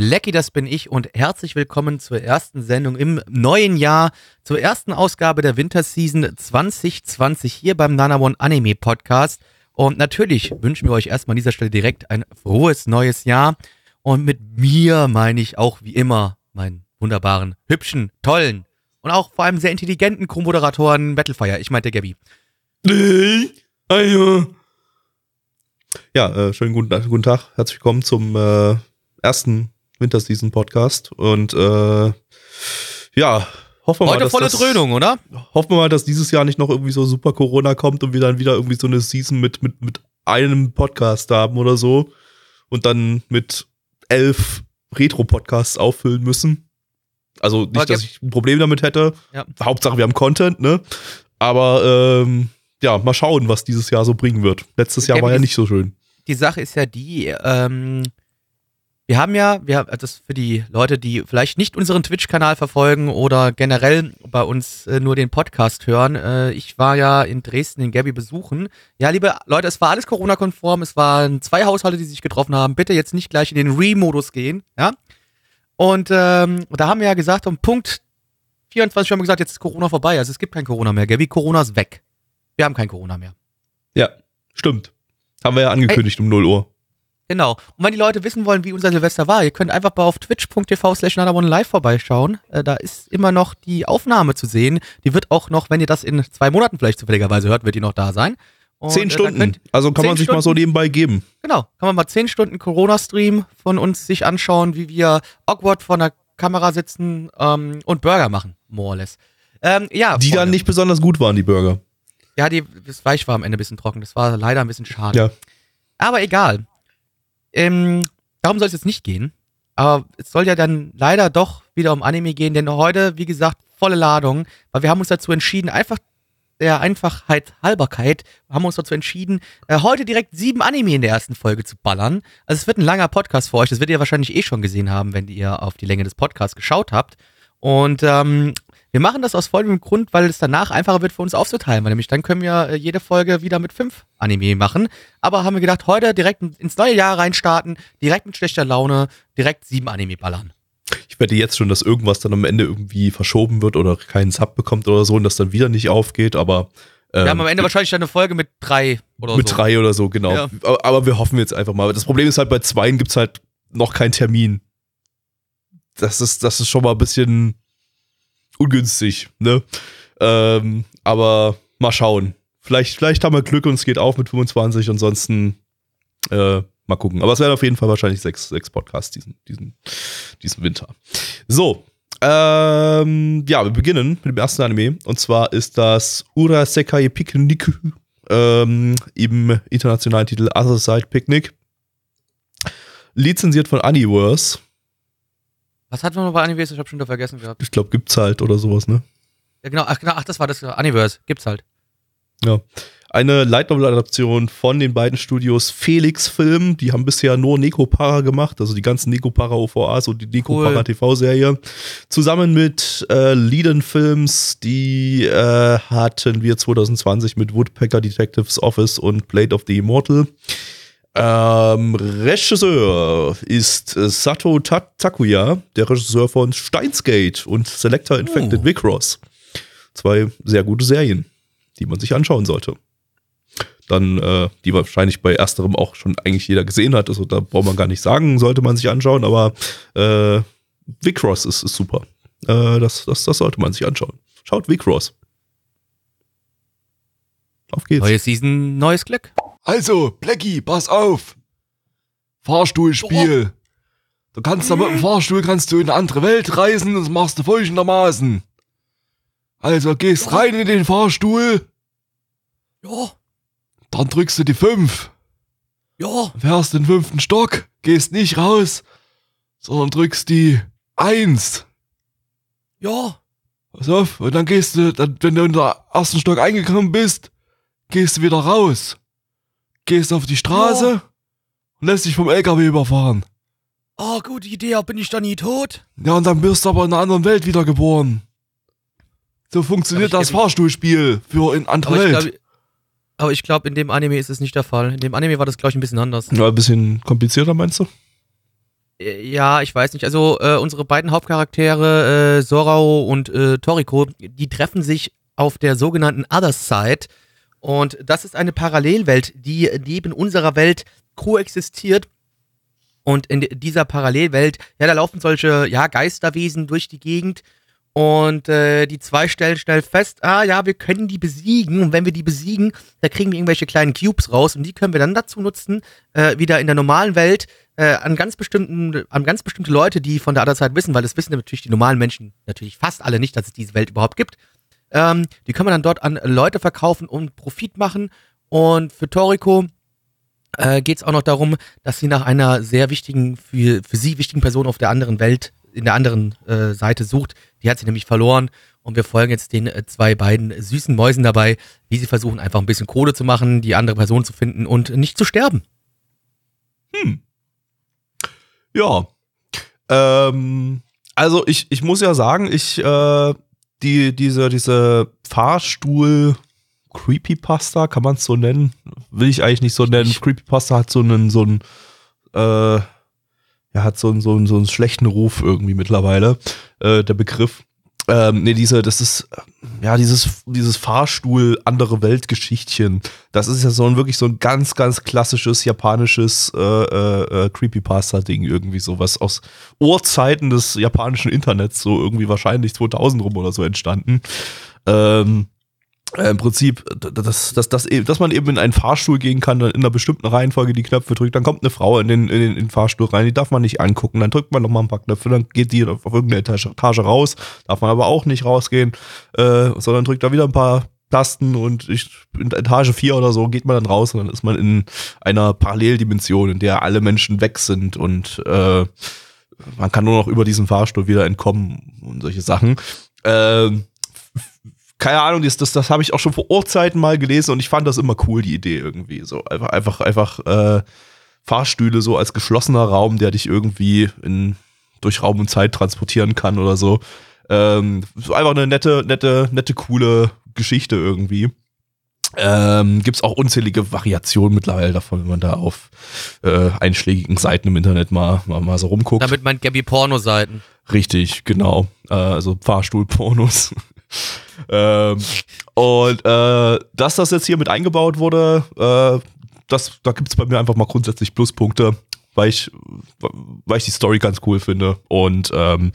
Lecky, das bin ich und herzlich willkommen zur ersten Sendung im neuen Jahr, zur ersten Ausgabe der Winterseason 2020 hier beim Nana One Anime Podcast. Und natürlich wünschen wir euch erstmal an dieser Stelle direkt ein frohes neues Jahr. Und mit mir meine ich auch wie immer meinen wunderbaren, hübschen, tollen und auch vor allem sehr intelligenten Co-Moderatoren Battlefire. Ich meinte Gabby. Ja, äh, schönen guten, guten Tag. Herzlich willkommen zum äh, ersten Winterseason Podcast. Und äh, ja, hoffen wir mal, Heute volle das, Dröhnung, oder? hoffen wir mal, dass dieses Jahr nicht noch irgendwie so super Corona kommt und wir dann wieder irgendwie so eine Season mit, mit, mit einem Podcast haben oder so und dann mit elf Retro-Podcasts auffüllen müssen. Also nicht, dass ich ein Problem damit hätte. Ja. Hauptsache, wir haben Content, ne? Aber ähm, ja, mal schauen, was dieses Jahr so bringen wird. Letztes Jahr Ja, war ja nicht so schön. die Sache ist ja die, ähm, wir haben ja, wir haben, das für die Leute, die vielleicht nicht unseren Twitch-Kanal verfolgen oder generell bei uns äh, nur den Podcast hören, äh, ich war ja in Dresden den Gabby besuchen. Ja, liebe Leute, es war alles Corona-konform, es waren zwei Haushalte, die sich getroffen haben. Bitte jetzt nicht gleich in den Re-Modus gehen, ja. Und ähm, da haben wir ja gesagt, um Punkt 24 haben wir gesagt, jetzt ist Corona vorbei, also es gibt kein Corona mehr, Gabby, Corona ist weg. Wir haben kein Corona mehr. Ja, stimmt. Haben wir ja angekündigt um 0 Uhr. Genau. Und wenn die Leute wissen wollen, wie unser Silvester war, ihr könnt einfach mal auf twitch.tv slash live vorbeischauen. Äh, da ist immer noch die Aufnahme zu sehen. Die wird auch noch, wenn ihr das in zwei Monaten vielleicht zufälligerweise hört, wird die noch da sein. Und, Zehn äh, Stunden. Könnt, also kann man sich mal so Stunden? nebenbei geben. genau. Kann man mal zehn Stunden Corona-Stream von uns sich anschauen, wie wir awkward vor einer Kamera sitzen ähm, und Burger machen. More or less. Ähm, ja, Die Freunde. dann nicht besonders gut waren, die Burger. Ja, die, das Weich war am Ende ein bisschen trocken. Das war leider ein bisschen schade. Ja. Aber egal. Ähm, darum soll es jetzt nicht gehen. Aber es soll ja dann leider doch wieder um Anime gehen, denn heute, wie gesagt, volle Ladung, weil wir haben uns dazu entschieden, einfach der Einfachheit Halberkeit, haben uns dazu entschieden, äh, heute direkt sieben Anime in der ersten Folge zu ballern. Also es wird ein langer Podcast für euch, das werdet ihr wahrscheinlich eh schon gesehen haben, wenn ihr auf die Länge des Podcasts geschaut habt. Und ähm, wir machen das aus folgendem Grund, weil es danach einfacher wird für uns aufzuteilen, weil nämlich dann können wir äh, jede Folge wieder mit fünf Anime machen. Aber haben wir gedacht, heute direkt ins neue Jahr reinstarten, direkt mit schlechter Laune, direkt sieben Anime ballern. Ich wette jetzt schon, dass irgendwas dann am Ende irgendwie verschoben wird oder keinen Sub bekommt oder so und das dann wieder nicht aufgeht, aber ähm, wir haben am Ende wahrscheinlich dann eine Folge mit drei oder mit so. drei oder so, genau. Ja. Aber, aber wir hoffen jetzt einfach mal. Das Problem ist halt, bei zweien gibt's halt noch keinen Termin. Das ist, das ist schon mal ein bisschen ungünstig, ne? Ähm, aber mal schauen. Vielleicht, vielleicht haben wir Glück und es geht auf mit 25, ansonsten äh, mal gucken. Aber es werden auf jeden Fall wahrscheinlich sechs, sechs Podcasts diesen, diesen, diesen Winter. So, ähm, ja, wir beginnen mit dem ersten Anime. Und zwar ist das Urasekai Picnic ähm, im internationalen Titel Other Side Picnic. Lizenziert von Universe. Was hatten wir noch bei Universe? Ich habe schon wieder vergessen gehabt. Ich glaube, gibt's halt oder sowas, ne? Ja, genau, ach, genau, ach, das war das Universe. Gibt's halt. Ja. Eine Light Novel Adaption von den beiden Studios Felix Film. Die haben bisher nur Neko Para gemacht, also die ganzen Neko Para OVAs und die Neko Cool. Para TV-Serie. Zusammen mit äh, Leiden Films, die äh, hatten wir 2020 mit Woodpecker Detectives Office und Blade of the Immortal. Ähm, Regisseur ist äh, Sato Ta Takuya, der Regisseur von Steinsgate und Selector Infected Oh. Vicross. Zwei sehr gute Serien, die man sich anschauen sollte. Dann, äh, die wahrscheinlich bei ersterem auch schon eigentlich jeder gesehen hat. Also da braucht man gar nicht sagen, sollte man sich anschauen, aber äh, Vicross ist, ist super. Äh, das, das, das sollte man sich anschauen. Schaut Vicross. Auf geht's. Neue Season, neues Glück. Also, Blackie, pass auf. Fahrstuhlspiel. Du kannst da mit dem Fahrstuhl kannst du in eine andere Welt reisen und das machst du folgendermaßen. Also gehst rein in den Fahrstuhl, Ja, dann drückst du die 5. Ja. fährst den fünften Stock, gehst nicht raus, sondern drückst die Eins. Ja. Pass auf, und dann gehst du, dann, wenn du in der ersten Stock eingekommen bist, gehst du wieder raus. Gehst auf die Straße und lässt dich vom LKW überfahren. Oh, gute Idee, bin ich da nie tot? Ja, und dann bist du aber in einer anderen Welt wiedergeboren. So funktioniert das Fahrstuhlspiel für in andere Aber ich Welt. glaube, aber ich glaube, in dem Anime ist es nicht der Fall. In dem Anime war das, glaube ich, ein bisschen anders. Ja, ein bisschen komplizierter, meinst du? Äh, Ja, ich weiß nicht. Also äh, unsere beiden Hauptcharaktere, äh, Sorao und äh, Toriko, die treffen sich auf der sogenannten Other Side. Und das ist eine Parallelwelt, die neben unserer Welt koexistiert. Und in dieser Parallelwelt, ja, da laufen solche, ja, Geisterwesen durch die Gegend. Und äh, die zwei stellen schnell fest, ah ja, wir können die besiegen. Und wenn wir die besiegen, da kriegen wir irgendwelche kleinen Cubes raus. Und die können wir dann dazu nutzen, äh, wieder in der normalen Welt äh, an ganz bestimmten, an ganz bestimmte Leute, die von der Other Side wissen, weil das wissen natürlich die normalen Menschen natürlich fast alle nicht, dass es diese Welt überhaupt gibt. Ähm, die können wir dann dort an Leute verkaufen und Profit machen. Und für Toriko äh, geht es auch noch darum, dass sie nach einer sehr wichtigen, für, für sie wichtigen Person auf der anderen Welt, in der anderen äh, Seite sucht. Die hat sie nämlich verloren. Und wir folgen jetzt den äh, zwei beiden süßen Mäusen dabei, wie sie versuchen, einfach ein bisschen Kohle zu machen, die andere Person zu finden und nicht zu sterben. Ja. Ähm, also ich, ich muss ja sagen, ich, äh, die, diese, diese Fahrstuhl Creepypasta, kann man es so nennen? Will ich eigentlich nicht so nennen. Creepypasta hat so einen, so einen, äh, ja, hat so einen, so einen, so einen schlechten Ruf irgendwie mittlerweile, äh, der Begriff. Ähm, nee, diese, das ist, ja, dieses, dieses Fahrstuhl andere Weltgeschichtchen. Das ist ja so ein wirklich so ein ganz, ganz klassisches japanisches äh, äh, äh, Creepypasta-Ding irgendwie sowas aus Urzeiten des japanischen Internets, so irgendwie wahrscheinlich 2000 rum oder so entstanden. Ähm, äh, Im Prinzip, dass, dass, dass, e- dass man eben in einen Fahrstuhl gehen kann, dann in einer bestimmten Reihenfolge die Knöpfe drückt, dann kommt eine Frau in den, in den, in den Fahrstuhl rein, die darf man nicht angucken, dann drückt man nochmal ein paar Knöpfe, dann geht die auf irgendeine Etage, Etage raus, darf man aber auch nicht rausgehen, äh, sondern drückt da wieder ein paar Tasten und ich, in Etage 4 oder so geht man dann raus und dann ist man in einer Paralleldimension, in der alle Menschen weg sind und äh, man kann nur noch über diesen Fahrstuhl wieder entkommen und solche Sachen. Ähm, keine Ahnung, das, das, das habe ich auch schon vor Urzeiten mal gelesen und ich fand das immer cool, die Idee irgendwie. So einfach, einfach, einfach äh, Fahrstühle so als geschlossener Raum, der dich irgendwie in, durch Raum und Zeit transportieren kann oder so. Ähm, so einfach eine nette, nette, nette, coole Geschichte irgendwie. Ähm, Gibt es auch unzählige Variationen mittlerweile davon, wenn man da auf äh, einschlägigen Seiten im Internet mal, mal, mal so rumguckt. Damit meint Gabby Porno-Seiten. Richtig, genau. Äh, also Fahrstuhlpornos. ähm, und äh, dass das jetzt hier mit eingebaut wurde, äh, das, da gibt es bei mir einfach mal grundsätzlich Pluspunkte, weil ich, weil ich die Story ganz cool finde. Und ähm,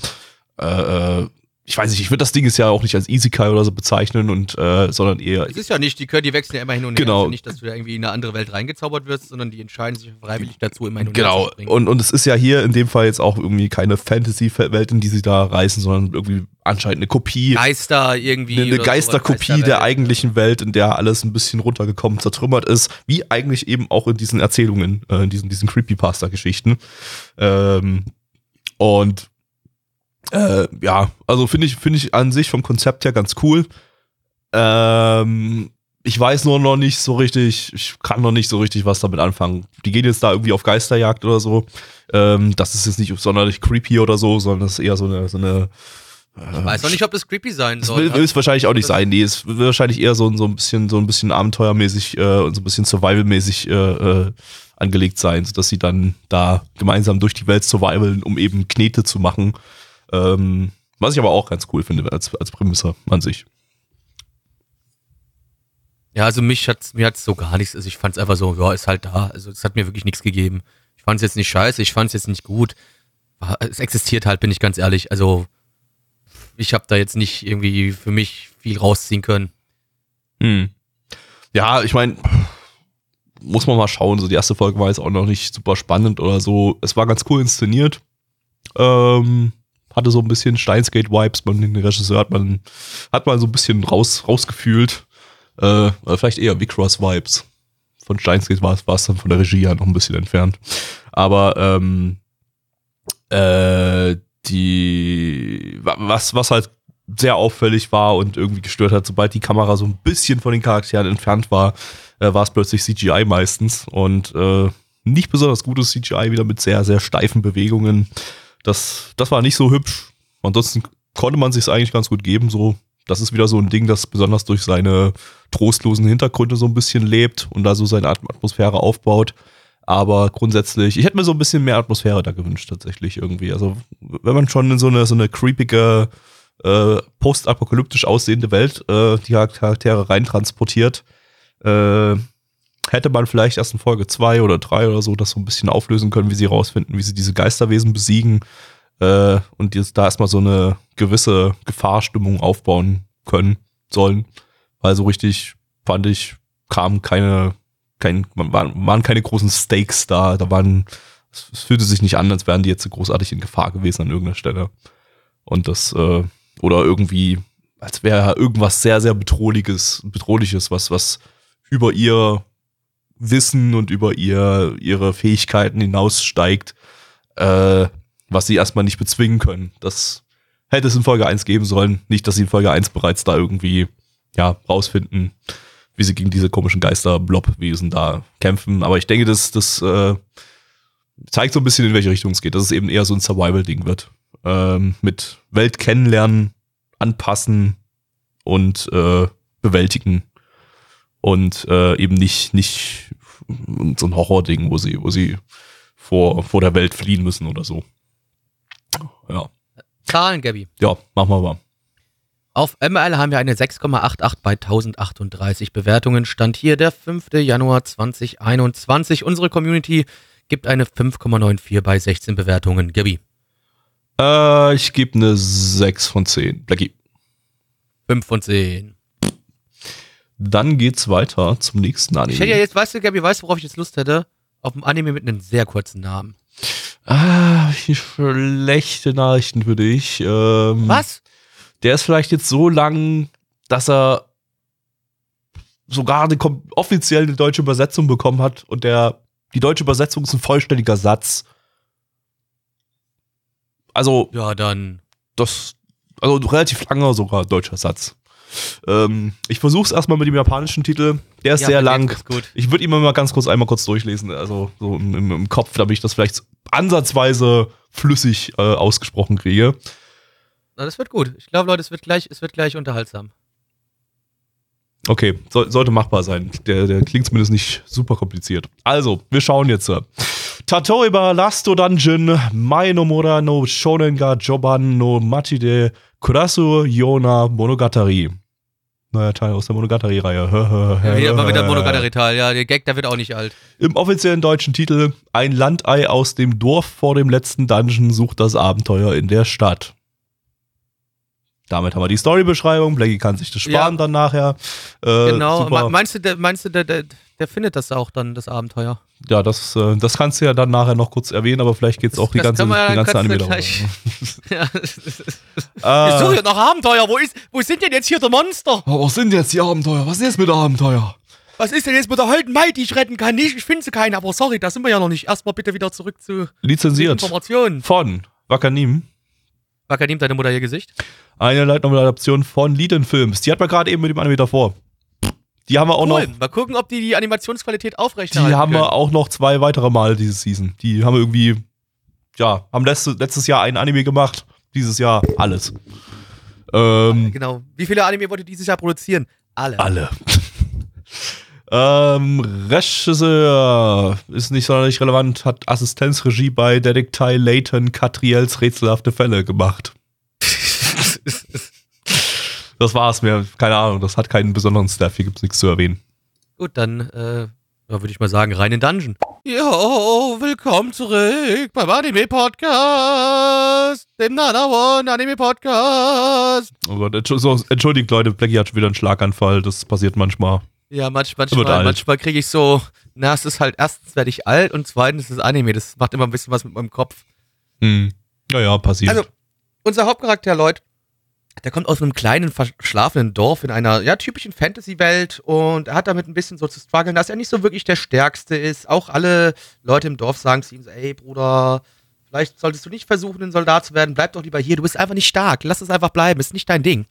äh, äh, ich weiß nicht, ich würde das Ding ist ja auch nicht als Isekai oder so bezeichnen und äh, sondern eher Es ist ja nicht, die können, die wechseln ja immer hin und Genau. her. Also nicht, dass du da irgendwie in eine andere Welt reingezaubert wirst, sondern die entscheiden sich freiwillig dazu, immer hin und her Genau. zu springen. Und, und es ist ja hier in dem Fall jetzt auch irgendwie keine Fantasy-Welt, in die sie da reisen, sondern irgendwie anscheinend eine Kopie. Geister irgendwie. eine, eine Geisterkopie der eigentlichen Welt, in der alles ein bisschen runtergekommen, zertrümmert ist, wie eigentlich eben auch in diesen Erzählungen, äh, in diesen, diesen Creepypasta-Geschichten. Ähm, und äh, ja, also finde ich, finde ich an sich vom Konzept her ganz cool. Ähm, ich weiß nur noch nicht so richtig, ich kann noch nicht so richtig was damit anfangen. Die gehen jetzt da irgendwie auf Geisterjagd oder so. Ähm, das ist jetzt nicht sonderlich creepy oder so, sondern das ist eher so eine, so eine Ich weiß noch nicht, ob das creepy sein soll. will, will es wahrscheinlich auch nicht sein. Nee, es wird wahrscheinlich eher so, so ein bisschen, so ein bisschen abenteuermäßig äh, und so ein bisschen survivalmäßig äh, äh, angelegt sein, sodass sie dann da gemeinsam durch die Welt survivalen, um eben Knete zu machen. Ähm, was ich aber auch ganz cool finde als, als Prämisse an sich. Ja, also mich hat's, mir hat's so gar nichts. Also ich fand's einfach so, ja, ist halt da. Also es hat mir wirklich nichts gegeben. Ich fand's jetzt nicht scheiße, ich fand's jetzt nicht gut. Es existiert halt, bin ich ganz ehrlich. Also ich habe da jetzt nicht irgendwie für mich viel rausziehen können. Hm. Ja, ich meine, muss man mal schauen. So die erste Folge war jetzt auch noch nicht super spannend oder so. Es war ganz cool inszeniert. Ähm, hatte so ein bisschen Steinsgate-Vibes. Man, den Regisseur hat man, hat man so ein bisschen raus, rausgefühlt. Äh, vielleicht eher Vicross-Vibes. von Steins Gate war es, dann von der Regie ja noch ein bisschen entfernt. Aber ähm, äh, die wa- was, was halt sehr auffällig war und irgendwie gestört hat, sobald die Kamera so ein bisschen von den Charakteren entfernt war, äh, war es plötzlich CGI meistens und äh, nicht besonders gutes CGI, wieder mit sehr, sehr steifen Bewegungen. Das, das war nicht so hübsch. Ansonsten konnte man sich eigentlich ganz gut geben. So, das ist wieder so ein Ding, das besonders durch seine trostlosen Hintergründe so ein bisschen lebt und da so seine At- Atmosphäre aufbaut. Aber grundsätzlich, ich hätte mir so ein bisschen mehr Atmosphäre da gewünscht, tatsächlich irgendwie. Also, wenn man schon in so eine, so eine creepige, äh, postapokalyptisch aussehende Welt äh, die Charaktere reintransportiert, äh, hätte man vielleicht erst in Folge zwei oder drei oder so das so ein bisschen auflösen können, wie sie rausfinden, wie sie diese Geisterwesen besiegen äh, und jetzt da erstmal so eine gewisse Gefahrstimmung aufbauen können sollen. Weil so richtig, fand ich, kamen keine, kein, waren, waren keine großen Stakes da. Da waren, es, es fühlte sich nicht an, als wären die jetzt so großartig in Gefahr gewesen an irgendeiner Stelle. Und das, äh, oder irgendwie, als wäre irgendwas sehr, sehr bedrohliches, bedrohliches, was, was über ihr Wissen und über ihr, ihre Fähigkeiten hinaussteigt, äh, was sie erstmal nicht bezwingen können. Das hätte es in Folge 1 geben sollen. Nicht, dass sie in Folge 1 bereits da irgendwie, ja, rausfinden, wie sie gegen diese komischen Geister-Blob-Wesen da kämpfen. Aber ich denke, das, das äh, zeigt so ein bisschen, in welche Richtung es geht, dass es eben eher so ein Survival-Ding wird. Ähm, mit Welt kennenlernen, anpassen und äh, bewältigen. Und äh, eben nicht, nicht so ein Horror-Ding, wo sie, wo sie vor, vor der Welt fliehen müssen oder so. Ja, Zahlen, Gabby. ja, machen wir mal. Auf ML haben wir eine 6,88 bei 1038 Bewertungen. Stand hier der 5. Januar 2021. Unsere Community gibt eine 5,94 bei 16 Bewertungen. Gabby. Äh, ich gebe eine 6 von 10. Blackie. 5 von 10. Dann geht's weiter zum nächsten Anime. Ich hätte ja jetzt, weißt du, Gabby, weißt du, worauf ich jetzt Lust hätte? Auf ein Anime mit einem sehr kurzen Namen. ah, schlechte Nachrichten für dich. Ähm, Was? Der ist vielleicht jetzt so lang, dass er sogar eine offiziell eine deutsche Übersetzung bekommen hat und der die deutsche Übersetzung ist ein vollständiger Satz. Also Ja, dann. das, also ein relativ langer sogar deutscher Satz. Ähm, ich versuche es erstmal mit dem japanischen Titel. Der ist Ja, sehr lang. Ich würde ihn mal ganz kurz einmal kurz durchlesen, also so im, im, Kopf, damit ich das vielleicht ansatzweise flüssig äh, ausgesprochen kriege. Na, das wird gut. Ich glaube, Leute, es wird gleich, es wird gleich unterhaltsam. Okay, soll, sollte machbar sein. Der, der klingt zumindest nicht super kompliziert. Also, wir schauen jetzt. Tatoiba Lasto Dungeon, Mai no Mora no Shonen ga Joban no Machi de Kurasu Yona Monogatari. Neuer Teil aus der Monogatari-Reihe. Ja, wieder mal wieder Monogatari-Teil. Ja, der Gag, der wird auch nicht alt. Im offiziellen deutschen Titel Ein Landei aus dem Dorf vor dem letzten Dungeon sucht das Abenteuer in der Stadt. Damit haben wir die Storybeschreibung. Blackie kann sich das sparen Ja. dann nachher. Äh, genau. super. Me- Meinst du, der, meinst du der, der, der findet das auch dann, das Abenteuer? Ja, das, äh, das kannst du ja dann nachher noch kurz erwähnen, aber vielleicht geht's auch die Das ganze, können wir ja die ganze Anime darüber. ja. Ich suche noch Abenteuer. Wo, ist, wo sind denn jetzt hier der Monster? Aber was sind jetzt die Abenteuer? Was ist jetzt mit der Abenteuer? Was ist denn jetzt mit der Holden Mai, die ich retten kann? Ich, ich finde sie keine, aber sorry, da sind wir ja noch nicht. Erstmal bitte wieder zurück zu lizenziert Informationen. von Wakanim. Wakanim, deine Mutter ihr Gesicht? Eine Light Novel Adaption von Liden Films. Die hat man gerade eben mit dem Anime davor. Die haben wir auch Cool. noch. Mal gucken, ob die die Animationsqualität Die aufrechterhalten haben können. wir auch noch zwei weitere Mal diese Season. Die haben irgendwie, ja, haben letzte, letztes Jahr ein Anime gemacht. Dieses Jahr alles. Ähm, Genau. Wie viele Anime wollt ihr dieses Jahr produzieren? Alle. alle. ähm, Regisseur ist nicht sonderlich relevant, hat Assistenzregie bei Detektei Layton Catriels rätselhafte Fälle gemacht. Das war's mir. Keine Ahnung, das hat keinen besonderen Staff. Hier gibt's nichts zu erwähnen. Gut, dann äh, ja, würde ich mal sagen, rein in Dungeon. Jo, willkommen zurück beim Anime Podcast, dem Nana One Anime Podcast. Oh Gott, entschuldigt Leute, Blackie hat schon wieder einen Schlaganfall. Das passiert manchmal. Ja, manch, manchmal, manchmal kriege ich so, na, es ist halt erstens werde ich alt und zweitens ist es Anime. Das macht immer ein bisschen was mit meinem Kopf. Hm. Naja, passiert. Also, unser Hauptcharakter, Leute, der kommt aus einem kleinen, verschlafenen Dorf in einer ja, typischen Fantasy-Welt und er hat damit ein bisschen so zu strugglen, dass er nicht so wirklich der Stärkste ist. Auch alle Leute im Dorf sagen zu ihm so, ey Bruder, vielleicht solltest du nicht versuchen, ein Soldat zu werden, bleib doch lieber hier, du bist einfach nicht stark, lass es einfach bleiben, ist nicht dein Ding.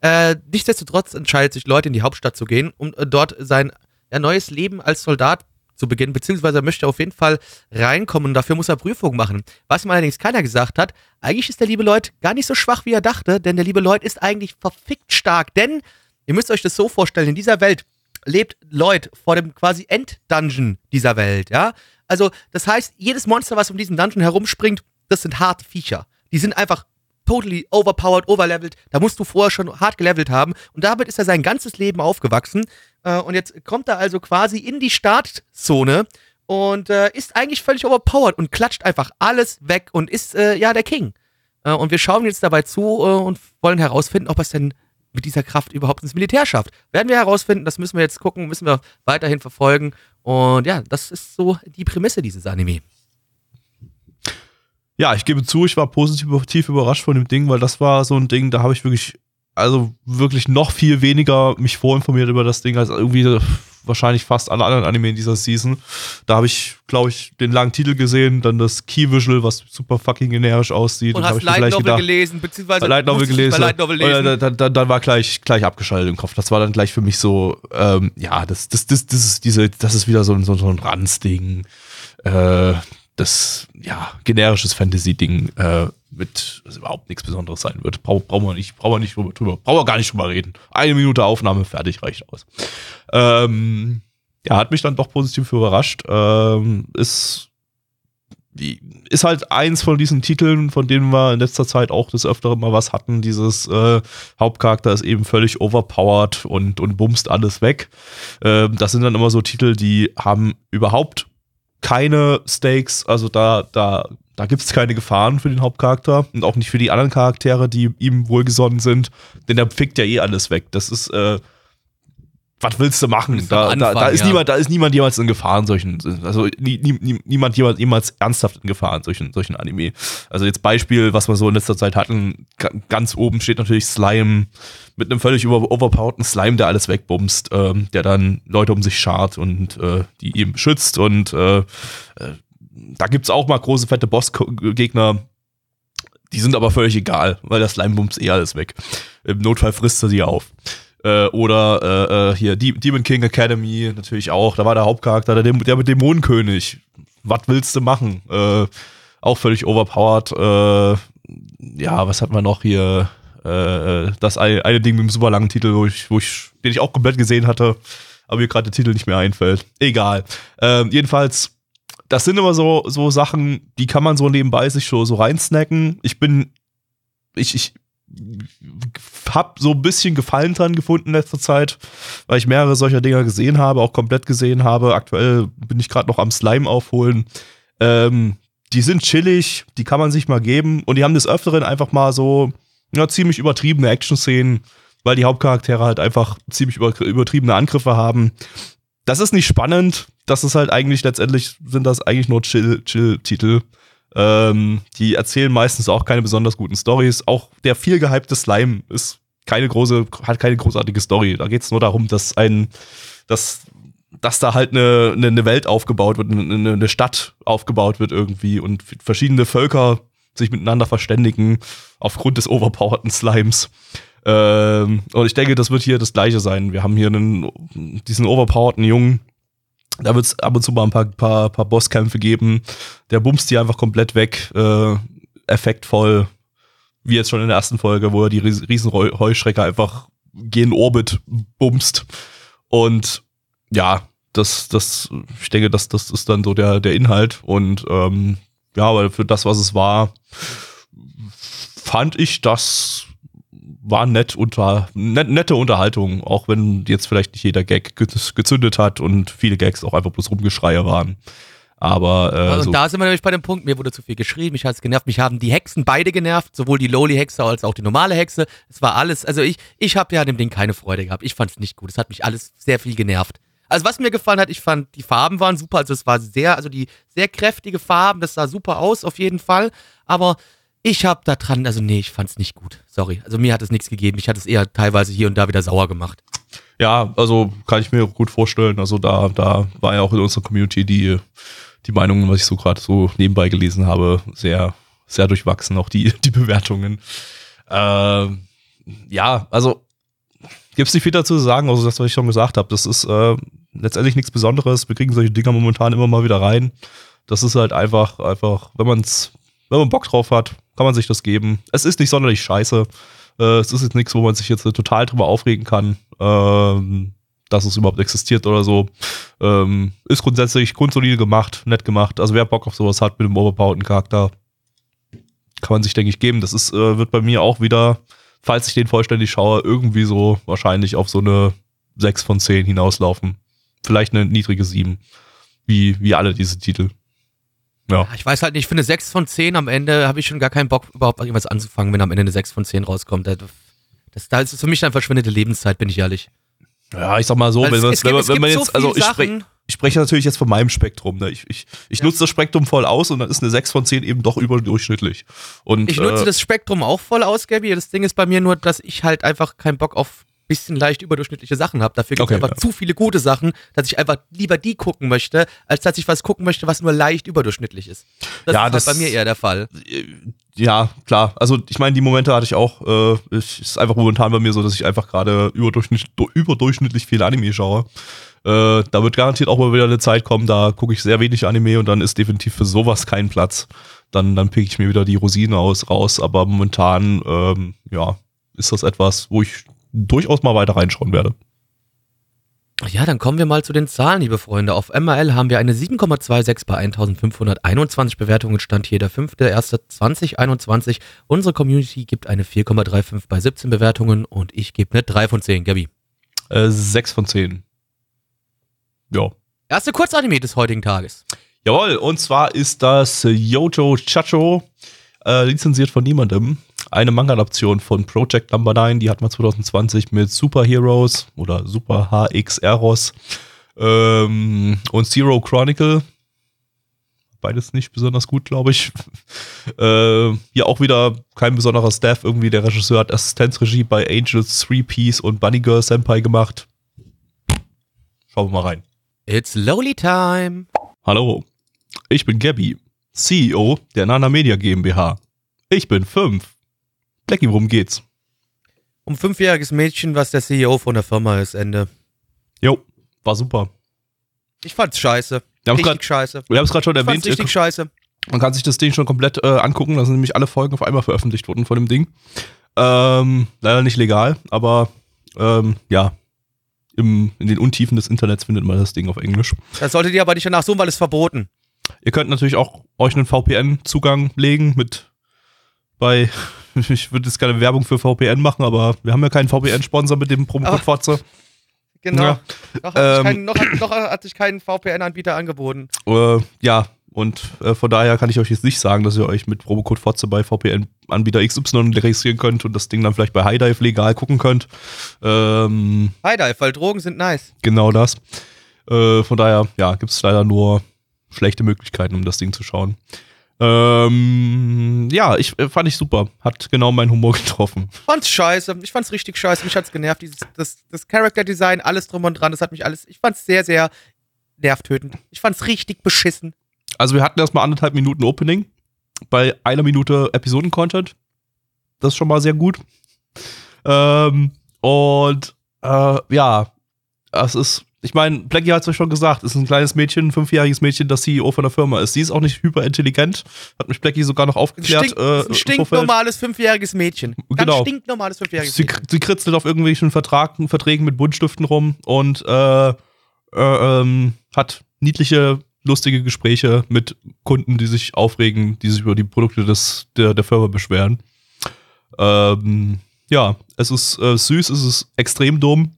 Äh, nichtsdestotrotz entscheidet sich Leute in die Hauptstadt zu gehen, um äh, dort sein ja, neues Leben als Soldat zu beginnen, beziehungsweise er möchte auf jeden Fall reinkommen und dafür muss er Prüfungen machen. Was ihm allerdings keiner gesagt hat, eigentlich ist der liebe Lloyd gar nicht so schwach, wie er dachte, denn der liebe Lloyd ist eigentlich verfickt stark, denn ihr müsst euch das so vorstellen, in dieser Welt lebt Lloyd vor dem quasi Enddungeon dieser Welt, ja? Also, das heißt, jedes Monster, was um diesen Dungeon herumspringt, das sind harte Viecher. Die sind einfach totally overpowered, overleveled. Da musst du vorher schon hart gelevelt haben. Und damit ist er sein ganzes Leben aufgewachsen. Äh, und jetzt kommt er also quasi in die Startzone und äh, ist eigentlich völlig overpowered und klatscht einfach alles weg und ist äh, ja der King. Äh, und wir schauen jetzt dabei zu äh, und wollen herausfinden, ob er es denn mit dieser Kraft überhaupt ins Militär schafft. Werden wir herausfinden, das müssen wir jetzt gucken, müssen wir weiterhin verfolgen. Und ja, das ist so die Prämisse dieses Anime. Ja, ich gebe zu, ich war positiv überrascht von dem Ding, weil das war so ein Ding, da habe ich wirklich, also wirklich noch viel weniger mich vorinformiert über das Ding als irgendwie wahrscheinlich fast alle anderen Anime in dieser Season. Da habe ich, glaube ich, den langen Titel gesehen, dann das Key Visual, was super fucking generisch aussieht. Und, und hast Light Novel gedacht, gelesen, beziehungsweise Light Novel gelesen. Light Novel lesen. Dann, dann, dann, dann, war gleich, gleich abgeschaltet im Kopf. Das war dann gleich für mich so, ähm, ja, das, das, das, das ist diese, das ist wieder so, so, so ein Ranzding. Äh, das ja generisches Fantasy-Ding äh, mit also überhaupt nichts Besonderes sein wird. Brauchen brauch wir nicht, brauchen wir nicht drüber, drüber, brauchen wir gar nicht drüber reden. Eine Minute Aufnahme, fertig, reicht aus. Ähm, ja, hat mich dann doch positiv überrascht. Ähm, ist, ist halt eins von diesen Titeln, von denen wir in letzter Zeit auch des Öfteren mal was hatten. Dieses äh, Hauptcharakter ist eben völlig overpowered und, und bumst alles weg. Ähm, das sind dann immer so Titel, die haben überhaupt keine Stakes, also da, da, da gibt es keine Gefahren für den Hauptcharakter und auch nicht für die anderen Charaktere, die ihm wohlgesonnen sind, denn der fickt ja eh alles weg. Das ist, äh, was willst du machen? Da, Anfang, da, da, ist ja. niemand, da ist niemand jemals in Gefahr in solchen, also nie, nie, niemand jemals, jemals ernsthaft in Gefahr in solchen, solchen Anime. Also jetzt Beispiel, was wir so in letzter Zeit hatten, ganz oben steht natürlich Slime mit einem völlig over overpowerten Slime, der alles wegbumst, ähm, der dann Leute um sich schart und äh, die ihm schützt und äh, äh, da gibt's auch mal große fette Bossgegner, die sind aber völlig egal, weil der Slime bumst eh alles weg. Im Notfall frisst er sie auf. Äh, oder äh, äh hier Demon King Academy natürlich auch. Da war der Hauptcharakter, der, der mit Dämonenkönig. Was willst du machen? Äh, auch völlig overpowered. Äh, ja, was hat man noch hier? Äh, das eine, eine Ding mit dem super langen Titel, wo ich, wo ich, den ich auch komplett gesehen hatte, aber mir gerade der Titel nicht mehr einfällt. Egal. Ähm, jedenfalls, das sind immer so, so Sachen, die kann man so nebenbei sich so, so reinsnacken. Ich bin, ich, ich hab so ein bisschen Gefallen dran gefunden in letzter Zeit, weil ich mehrere solcher Dinger gesehen habe, auch komplett gesehen habe. Aktuell bin ich gerade noch am Slime aufholen. Ähm, die sind chillig, die kann man sich mal geben und die haben des Öfteren einfach mal so ja, ziemlich übertriebene Action-Szenen, weil die Hauptcharaktere halt einfach ziemlich über, übertriebene Angriffe haben. Das ist nicht spannend, das ist halt eigentlich letztendlich sind das eigentlich nur Chill-Titel. Chill ähm, die erzählen meistens auch keine besonders guten Stories. Auch der viel gehypte Slime ist keine große, hat keine großartige Story. Da geht es nur darum, dass ein, dass, dass da halt eine, eine, Welt aufgebaut wird, eine, eine Stadt aufgebaut wird irgendwie und verschiedene Völker sich miteinander verständigen aufgrund des overpowerten Slimes. Ähm, und ich denke, das wird hier das gleiche sein. Wir haben hier einen, diesen overpowerten Jungen, da wird es ab und zu mal ein paar, paar, paar Bosskämpfe geben. Der bumst die einfach komplett weg. Äh, effektvoll. Wie jetzt schon in der ersten Folge, wo er die riesen Heuschrecke einfach gen Orbit bumst. Und ja, das, das, ich denke, das, das ist dann so der, der Inhalt. Und ähm, ja, aber für das, was es war, fand ich das war nett unter, net, nette Unterhaltung, auch wenn jetzt vielleicht nicht jeder Gag gezündet hat und viele Gags auch einfach bloß Rumgeschreie waren. Aber äh, also, so da sind wir nämlich bei dem Punkt, mir wurde zu viel geschrieben, mich hat es genervt, mich haben die Hexen beide genervt, sowohl die Lowly-Hexe als auch die normale Hexe. Es war alles, also ich, ich habe ja an dem Ding keine Freude gehabt. Ich fand es nicht gut. Es hat mich alles sehr viel genervt. Also was mir gefallen hat, ich fand, die Farben waren super, also es war sehr, also die sehr kräftige Farben, das sah super aus auf jeden Fall. Aber Ich hab da dran, also nee, ich fand's nicht gut. Sorry. Also mir hat es nichts gegeben. Ich hatte es eher teilweise hier und da wieder sauer gemacht. Ja, also kann ich mir gut vorstellen. Also da, da war ja auch in unserer Community die, die Meinungen, was ich so gerade so nebenbei gelesen habe, sehr, sehr durchwachsen, auch die, die Bewertungen. Ähm, ja, also gibt's nicht viel dazu zu sagen, also das, was ich schon gesagt habe. Das ist äh, letztendlich nichts Besonderes. Wir kriegen solche Dinger momentan immer mal wieder rein. Das ist halt einfach, einfach, wenn man's, wenn man Bock drauf hat, kann man sich das geben. Es ist nicht sonderlich scheiße. Äh, es ist jetzt nichts, wo man sich jetzt total drüber aufregen kann, ähm, dass es überhaupt existiert oder so. Ähm, ist grundsätzlich grundsolide gemacht, nett gemacht. Also wer Bock auf sowas hat mit dem overpowerten Charakter, kann man sich, denke ich, geben. Das ist, äh, wird bei mir auch wieder, falls ich den vollständig schaue, irgendwie so wahrscheinlich auf so eine 6 von 10 hinauslaufen. Vielleicht eine niedrige 7. Wie, wie alle diese Titel. Ja. Ich weiß halt nicht, für eine 6 von 10 am Ende habe ich schon gar keinen Bock, überhaupt irgendwas anzufangen, wenn am Ende eine 6 von 10 rauskommt. Das, das, das ist für mich dann verschwendete Lebenszeit, bin ich ehrlich. Ja, ich sag mal so, Weil wenn, es- man- es wenn, gibt- wenn man gibt jetzt, so also ich spreche ich spreche natürlich jetzt von meinem Spektrum. Ne? Ich, ich, ich Ja. nutze das Spektrum voll aus und dann ist eine 6 von 10 eben doch überdurchschnittlich. Und, Ich nutze äh, das Spektrum auch voll aus, Gabby. Das Ding ist bei mir nur, dass ich halt einfach keinen Bock auf bisschen leicht überdurchschnittliche Sachen habe. Dafür gibt es Okay, einfach ja. zu viele gute Sachen, dass ich einfach lieber die gucken möchte, als dass ich was gucken möchte, was nur leicht überdurchschnittlich ist. Das Ja, ist das- halt bei mir eher der Fall. ja, klar. Also ich meine, die Momente hatte ich auch. Äh, es ist einfach momentan bei mir so, dass ich einfach gerade überdurchschnitt, überdurchschnittlich viel Anime schaue. Äh, da wird garantiert auch mal wieder eine Zeit kommen, da gucke ich sehr wenig Anime und dann ist definitiv für sowas kein Platz. Dann, dann pick ich mir wieder die Rosinen aus, raus. Aber momentan, ähm, ja, ist das etwas, wo ich durchaus mal weiter reinschauen werde. Ja, dann kommen wir mal zu den Zahlen, liebe Freunde. Auf MRL haben wir eine 7,26 bei 1521 Bewertungen, stand hier der 5.1.2021. Unsere Community gibt eine 4,35 bei 17 Bewertungen und ich gebe eine 3 von 10, Gabi. Äh, 6 von 10. Ja. Erste Kurzanime des heutigen Tages. Jawohl, und zwar ist das Yojo Chacho, äh, lizenziert von niemandem. Eine Manga-Adaption von Project Number 9, die hat man 2020 mit Super Heroes oder Super HX Eros ähm, und Zero Chronicle. Beides nicht besonders gut, glaube ich. äh, hier auch wieder kein besonderer Staff. Irgendwie der Regisseur hat Assistenzregie bei Angels, Three Piece und Bunny Girl Senpai gemacht. Schauen wir mal rein. It's Lowly Time. Hallo, ich bin Gabby, CEO der Nana Media GmbH. Ich bin fünf. Blackie, worum geht's? Um fünfjähriges Mädchen, was der CEO von der Firma ist, Ende. Jo, war super. Ich fand's scheiße. Wir Richtig scheiße. Wir haben es gerade schon Ich fand's erwähnt, äh, richtig scheiße. man kann sich das Ding schon komplett äh, angucken. Da sind nämlich alle Folgen auf einmal veröffentlicht worden von dem Ding. Ähm, leider nicht legal, aber ähm, ja, im, in den Untiefen des Internets findet man das Ding auf Englisch. Das solltet ihr aber nicht danach suchen, weil es verboten. Ihr könnt natürlich auch euch einen VPN-Zugang legen mit bei, ich würde jetzt keine Werbung für VPN machen, aber wir haben ja keinen VPN-Sponsor mit dem Promocode Aber- Fotze. Genau. Ja. Noch, hat sich Ähm, kein, noch, noch hat sich kein VPN-Anbieter angeboten. Äh, ja, und äh, von daher kann ich euch jetzt nicht sagen, dass ihr euch mit Promocode Fotze bei VPN-Anbieter XY registrieren könnt und das Ding dann vielleicht bei HiDive legal gucken könnt. Ähm, Hi Dive, weil Drogen sind nice. genau das. Äh, von daher, ja, gibt es leider nur schlechte Möglichkeiten, um das Ding zu schauen. Ähm, ja, ich äh, fand ich super. Hat genau meinen Humor getroffen. Fand's scheiße. Ich fand's richtig scheiße. Mich hat's genervt. Dieses, das, das Character Design, alles drum und dran, das hat mich alles. Ich fand's sehr, sehr nervtötend. Ich fand's richtig beschissen. Also wir hatten erstmal anderthalb Minuten Opening bei einer Minute Episoden-Content. Das ist schon mal sehr gut. Ähm, und äh, ja, es ist, ich meine, Blackie hat es euch schon gesagt, es ist ein kleines Mädchen, ein fünfjähriges Mädchen, das CEO von der Firma ist. Sie ist auch nicht hyperintelligent, hat mich Blackie sogar noch aufgeklärt. stink, äh, ein stinknormales fünfjähriges Mädchen. Ganz Genau. stinknormales fünfjähriges Sie, Mädchen. sie kritzelt auf irgendwelchen Vertragen, Verträgen mit Buntstiften rum und äh, äh, ähm, hat niedliche, lustige Gespräche mit Kunden, die sich aufregen, die sich über die Produkte des, der, der Firma beschweren. Ähm, ja, es ist äh, süß, es ist extrem dumm.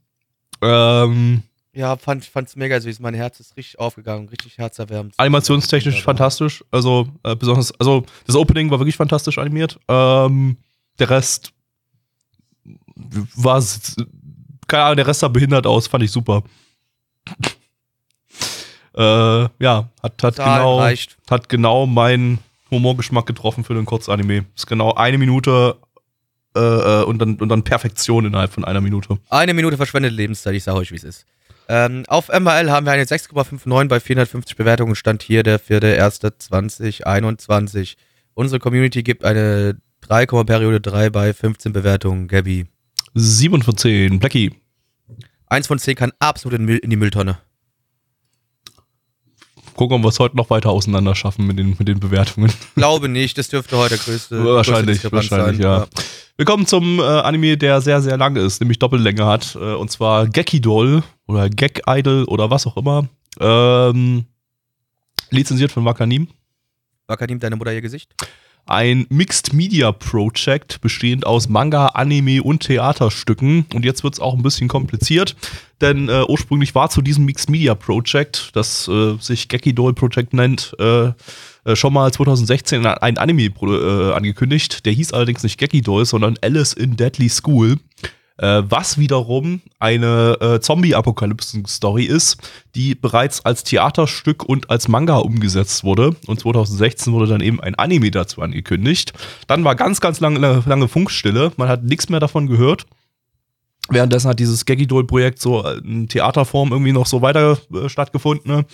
Ähm, Ja, fand, fand's mega süß. Mein Herz ist richtig aufgegangen, richtig herzerwärmend. animationstechnisch Wunderbar. fantastisch. Also, äh, besonders, also das Opening war wirklich fantastisch animiert. Ähm, der Rest war, keine Ahnung, der Rest sah behindert aus, fand ich super. äh, ja, hat, hat Zahl genau, reicht. hat genau meinen Humorgeschmack getroffen für den Kurzanime. Ist genau eine Minute äh, äh, und, dann, und dann Perfektion innerhalb von einer Minute. Eine Minute verschwendete Lebenszeit, ich sage euch, wie es ist. Ähm, auf MRL haben wir eine 6,59 bei 450 Bewertungen. Stand hier der 4.1.2021. Unsere Community gibt eine 3, Periode 3 bei 15 Bewertungen. Gabby. 7 von 10. Blackie. Eins von 10 kann absolut in, in die Mülltonne. Gucken, ob wir es heute noch weiter auseinander schaffen mit den, mit den Bewertungen. Glaube nicht, das dürfte heute der größte. Wahrscheinlich, größte wahrscheinlich, ja. Wir kommen zum äh, Anime, der sehr, sehr lang ist, nämlich Doppellänge hat. Äh, und zwar Gekidol oder Gek Idol oder was auch immer. Ähm, lizenziert von Wakanim. Wakanim, deine Mutter ihr Gesicht? Ein Mixed Media Project bestehend aus Manga, Anime und Theaterstücken. Und jetzt wird es auch ein bisschen kompliziert, denn äh, ursprünglich war zu diesem Mixed Media Project, das äh, sich Gekidol Project nennt, äh, äh schon mal 2016 ein Anime äh, angekündigt. Der hieß allerdings nicht Gekidol, sondern Alice in Deadly School äh, was wiederum eine äh, Zombie-Apokalypsen-Story ist, die bereits als Theaterstück und als Manga umgesetzt wurde. Und 2016 wurde dann eben ein Anime dazu angekündigt. Dann war ganz, ganz lange, lange Funkstille. Man hat nichts mehr davon gehört. Währenddessen hat dieses Gaggydol-Projekt so in Theaterform irgendwie noch so weiter äh, stattgefunden.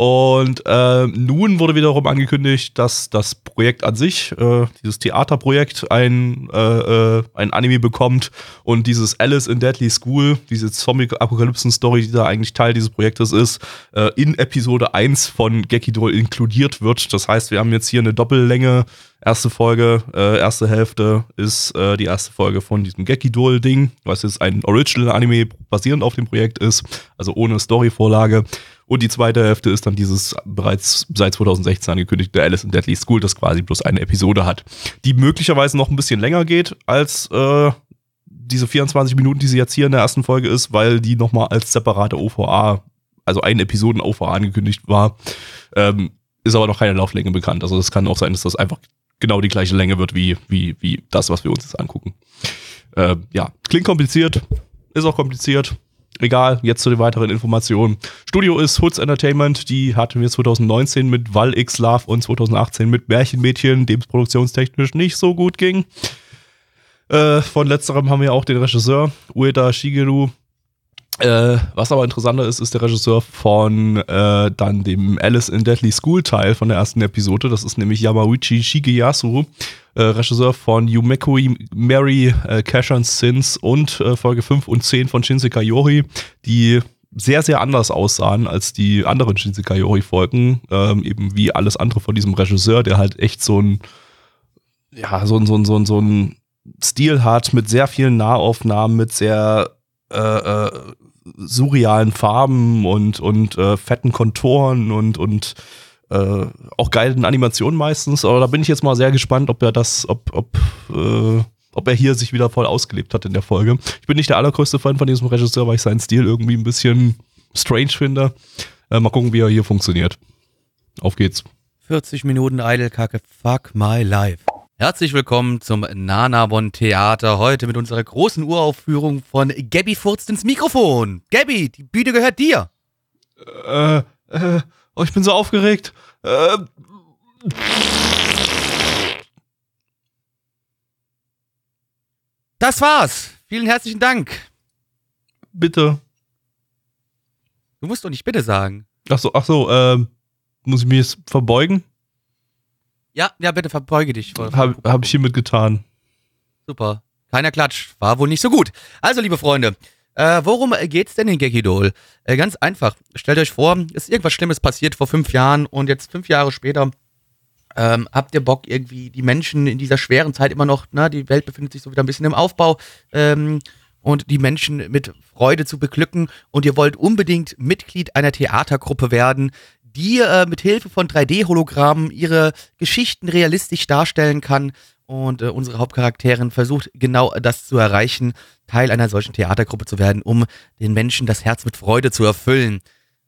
Und äh, nun wurde wiederum angekündigt, dass das Projekt an sich, äh, dieses Theaterprojekt, ein, äh, äh ein Anime bekommt und dieses Alice in Deadly School, diese Zombie-Apokalypsen-Story, die da eigentlich Teil dieses Projektes ist, äh, in Episode 1 von Gekidol inkludiert wird. Das heißt, wir haben jetzt hier eine Doppellänge. Erste Folge, äh, erste Hälfte ist die erste Folge von diesem Gekidol-Ding, was jetzt ein Original-Anime basierend auf dem Projekt ist, also ohne Story-Vorlage. Und die zweite Hälfte ist dann dieses bereits seit 2016 angekündigte Alice in Deadly School, das quasi bloß eine Episode hat, die möglicherweise noch ein bisschen länger geht als äh, diese 24 Minuten, die sie jetzt hier in der ersten Folge ist, weil die nochmal als separate OVA, also ein Episoden-OVA angekündigt war. Ähm, ist aber noch keine Lauflänge bekannt. Also es kann auch sein, dass das einfach genau die gleiche Länge wird wie, wie, wie das, was wir uns jetzt angucken. Äh, ja, klingt kompliziert, ist auch kompliziert. Egal, jetzt zu den weiteren Informationen. Studio ist Hoods Entertainment, die hatten wir 2019 mit Wall X Love und 2018 mit Märchenmädchen, dem es produktionstechnisch nicht so gut ging. Äh, von letzterem haben wir auch den Regisseur Ueda Shigeru, äh, was aber interessanter ist, ist der Regisseur von äh, dann dem Alice in Deadly School Teil von der ersten Episode. Das ist nämlich Yamauchi Shigeyasu, äh, Regisseur von Yumeko Mary, äh, Cash and Sins und äh, Folge 5 und 10 von Shinsekai Yori, die sehr, sehr anders aussahen als die anderen Shinsekai Yori-Folgen. Ähm, eben wie alles andere von diesem Regisseur, der halt echt so ein, ja, so ein, so ein, so ein, so ein Stil hat mit sehr vielen Nahaufnahmen, mit sehr äh, äh, surrealen Farben und, und äh, fetten Konturen und, und äh, auch geilen Animationen meistens. Aber da bin ich jetzt mal sehr gespannt, ob er das, ob, ob, äh, ob er hier sich wieder voll ausgelebt hat in der Folge. Ich bin nicht der allergrößte Fan von diesem Regisseur, weil ich seinen Stil irgendwie ein bisschen strange finde. Äh, mal gucken, wie er hier funktioniert. Auf geht's. 40 Minuten Eidelkacke, fuck my life. Herzlich willkommen zum Nanabon Theater. Heute mit unserer großen Uraufführung von Gabby furzt ins Mikrofon. Gabby, die Bühne gehört dir. Äh, äh, oh, ich bin so aufgeregt. Äh. Das war's. Vielen herzlichen Dank. Bitte. Du musst doch nicht bitte sagen. Ach so, ach so, ähm, muss ich mich jetzt verbeugen? Ja, ja, bitte verbeuge dich. Habe hab ich hiermit getan. Super. Keiner Klatsch. War wohl nicht so gut. Also, liebe Freunde, äh, worum geht's denn in Gekidol? Äh, ganz einfach. Stellt euch vor, ist irgendwas Schlimmes passiert vor fünf Jahren und jetzt fünf Jahre später ähm, habt ihr Bock, irgendwie die Menschen in dieser schweren Zeit immer noch, na, die Welt befindet sich so wieder ein bisschen im Aufbau, ähm, und die Menschen mit Freude zu beglücken und ihr wollt unbedingt Mitglied einer Theatergruppe werden, die äh, mit Hilfe von 3D-Hologrammen ihre Geschichten realistisch darstellen kann. Und äh, unsere Hauptcharakterin versucht genau das zu erreichen, Teil einer solchen Theatergruppe zu werden, um den Menschen das Herz mit Freude zu erfüllen.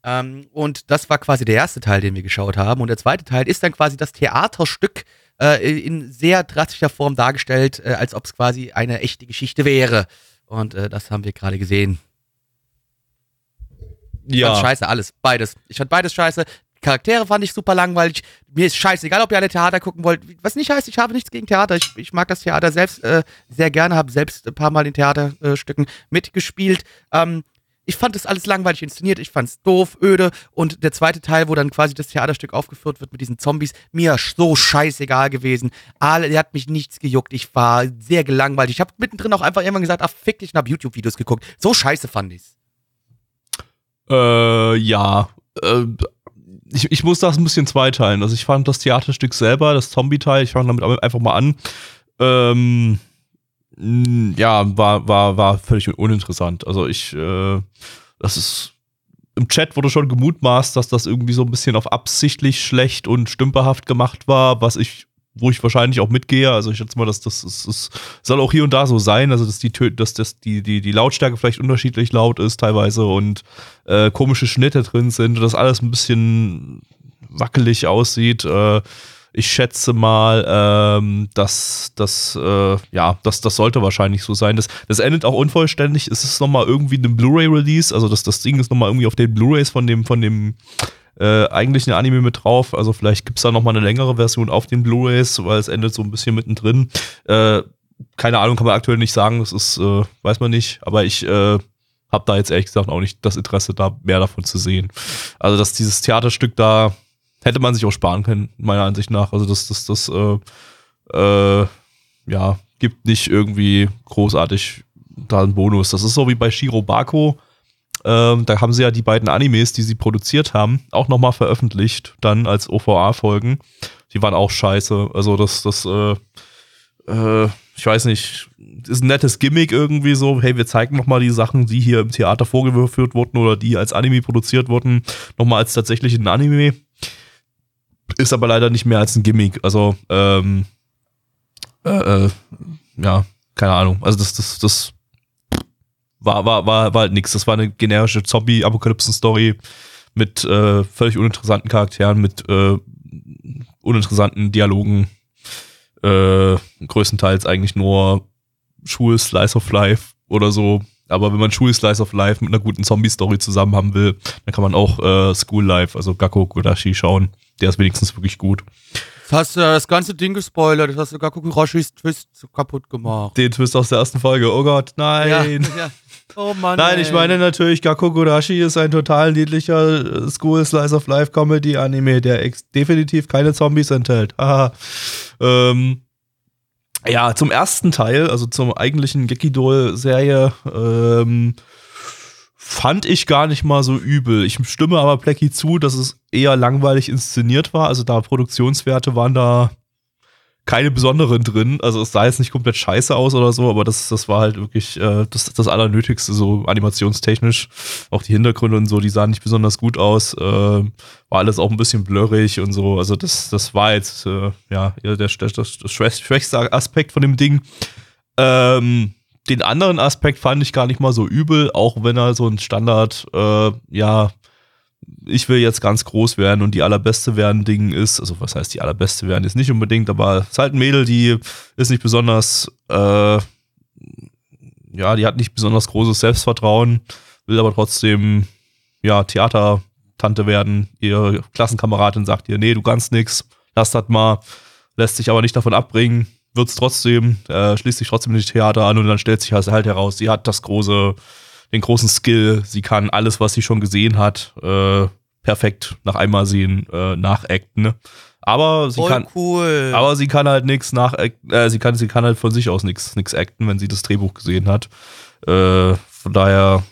Ähm, und das war quasi der erste Teil, den wir geschaut haben. Und der zweite Teil ist dann quasi das Theaterstück äh, in sehr drastischer Form dargestellt, äh, als ob es quasi eine echte Geschichte wäre. Und äh, das haben wir gerade gesehen. Ja. Fand scheiße, alles. Beides. Ich fand beides scheiße. Charaktere fand ich super langweilig. Mir ist scheißegal, ob ihr alle Theater gucken wollt. Was nicht heißt, ich habe nichts gegen Theater. Ich, ich mag das Theater selbst äh, sehr gerne, habe selbst ein paar Mal in Theaterstücken mitgespielt. Ähm, ich fand das alles langweilig inszeniert, ich fand's doof, öde und der zweite Teil, wo dann quasi das Theaterstück aufgeführt wird mit diesen Zombies, mir so scheißegal gewesen. Alle, der hat mich nichts gejuckt, ich war sehr gelangweilt. Ich habe mittendrin auch einfach irgendwann gesagt, ach fick dich, und hab YouTube-Videos geguckt. So scheiße fand ich's. Äh, ja. Äh, ich, ich muss das ein bisschen zweiteilen. Also ich fand das Theaterstück selber, das Zombie-Teil, ich fange damit einfach mal an. Ähm, ja, war, war, war völlig uninteressant. Also ich, äh, das ist, im Chat wurde schon gemutmaßt, dass das irgendwie so ein bisschen auf absichtlich schlecht und stümperhaft gemacht war, was ich, wo ich wahrscheinlich auch mitgehe. Also ich schätze mal, dass das, das, das soll auch hier und da so sein, also dass die, dass das die, die, die Lautstärke vielleicht unterschiedlich laut ist teilweise und äh, komische Schnitte drin sind und das alles ein bisschen wackelig aussieht. Äh, ich schätze mal, ähm, dass das, äh, ja, das, das sollte wahrscheinlich so sein. Das, das endet auch unvollständig. Es ist nochmal irgendwie ein Blu-ray-Release. Also das, das Ding ist nochmal irgendwie auf den Blu-rays von dem, von dem äh, eigentlichen Anime mit drauf. Also vielleicht gibt es da nochmal eine längere Version auf den Blu-rays, weil es endet so ein bisschen mittendrin. Äh, keine Ahnung, kann man aktuell nicht sagen. Das ist, äh, weiß man nicht. Aber ich äh, habe da jetzt ehrlich gesagt auch nicht das Interesse, da mehr davon zu sehen. Also, dass dieses Theaterstück da hätte man sich auch sparen können, meiner Ansicht nach. Also, das, das, das, äh, äh, ja, gibt nicht irgendwie großartig da einen Bonus. Das ist so wie bei Shiro Bako. Ähm, da haben sie ja die beiden Animes, die sie produziert haben, auch nochmal veröffentlicht, dann als OVA-Folgen. Die waren auch scheiße. Also, das, das, äh, äh, ich weiß nicht, ist ein nettes Gimmick irgendwie so, hey, wir zeigen nochmal die Sachen, die hier im Theater vorgeführt wurden oder die als Anime produziert wurden, nochmal als tatsächlichen Anime. Ist aber leider nicht mehr als ein Gimmick. Also, ähm, äh, äh, ja, keine Ahnung. Also das, das, das war, war, war, war halt nix. Das war eine generische Zombie-Apokalypsen-Story mit äh, völlig uninteressanten Charakteren, mit äh, uninteressanten Dialogen. Äh, größtenteils eigentlich nur Schul Slice of Life oder so. Aber wenn man Schul Slice of Life mit einer guten Zombie-Story zusammen haben will, dann kann man auch äh, School Life, also Gakko Godashi schauen. Der ist wenigstens wirklich gut. Jetzt hast du ja das ganze Ding gespoilert, jetzt hast du Gakukurashis Twist so kaputt gemacht. Den Twist aus der ersten Folge. Oh Gott, nein. Ja, ja. Oh Mann. Nein, ey. ich meine natürlich, Gakko Godashi ist ein total niedlicher äh, School Slice of Life Comedy Anime, der definitiv keine Zombies enthält. Haha. ähm, ja, zum ersten Teil, also zum eigentlichen Gekidol-Serie, ähm, fand ich gar nicht mal so übel. Ich stimme aber Plecky zu, dass es eher langweilig inszeniert war. Also da Produktionswerte waren da keine besonderen drin. Also es sah jetzt nicht komplett scheiße aus oder so, aber das, das war halt wirklich äh, das, das Allernötigste, so animationstechnisch. Auch die Hintergründe und so, die sahen nicht besonders gut aus. Äh, war alles auch ein bisschen blurrig und so. Also das, das war jetzt äh, ja der, der, das schwächste Aspekt von dem Ding. Ähm, den anderen Aspekt fand ich gar nicht mal so übel, auch wenn er so ein Standard, äh, ja, ich will jetzt ganz groß werden und die allerbeste werden Ding ist, also was heißt die allerbeste werden, ist nicht unbedingt, aber es ist halt ein Mädel, die ist nicht besonders, äh, ja, die hat nicht besonders großes Selbstvertrauen, will aber trotzdem, ja, Theatertante werden. Ihre Klassenkameradin sagt ihr, nee, du kannst nix, lass das mal, lässt sich aber nicht davon abbringen, wird's trotzdem, äh, schließt sich trotzdem nicht Theater an und dann stellt sich halt heraus, sie hat das große, den großen Skill, sie kann alles, was sie schon gesehen hat, äh, perfekt nach einmal sehen, äh, nachacten. Ne? Aber sie Voll kann, cool. aber sie kann halt nichts nach, äh, sie kann, sie kann halt von sich aus nichts, nichts acten, wenn sie das Drehbuch gesehen hat. Äh, von daher,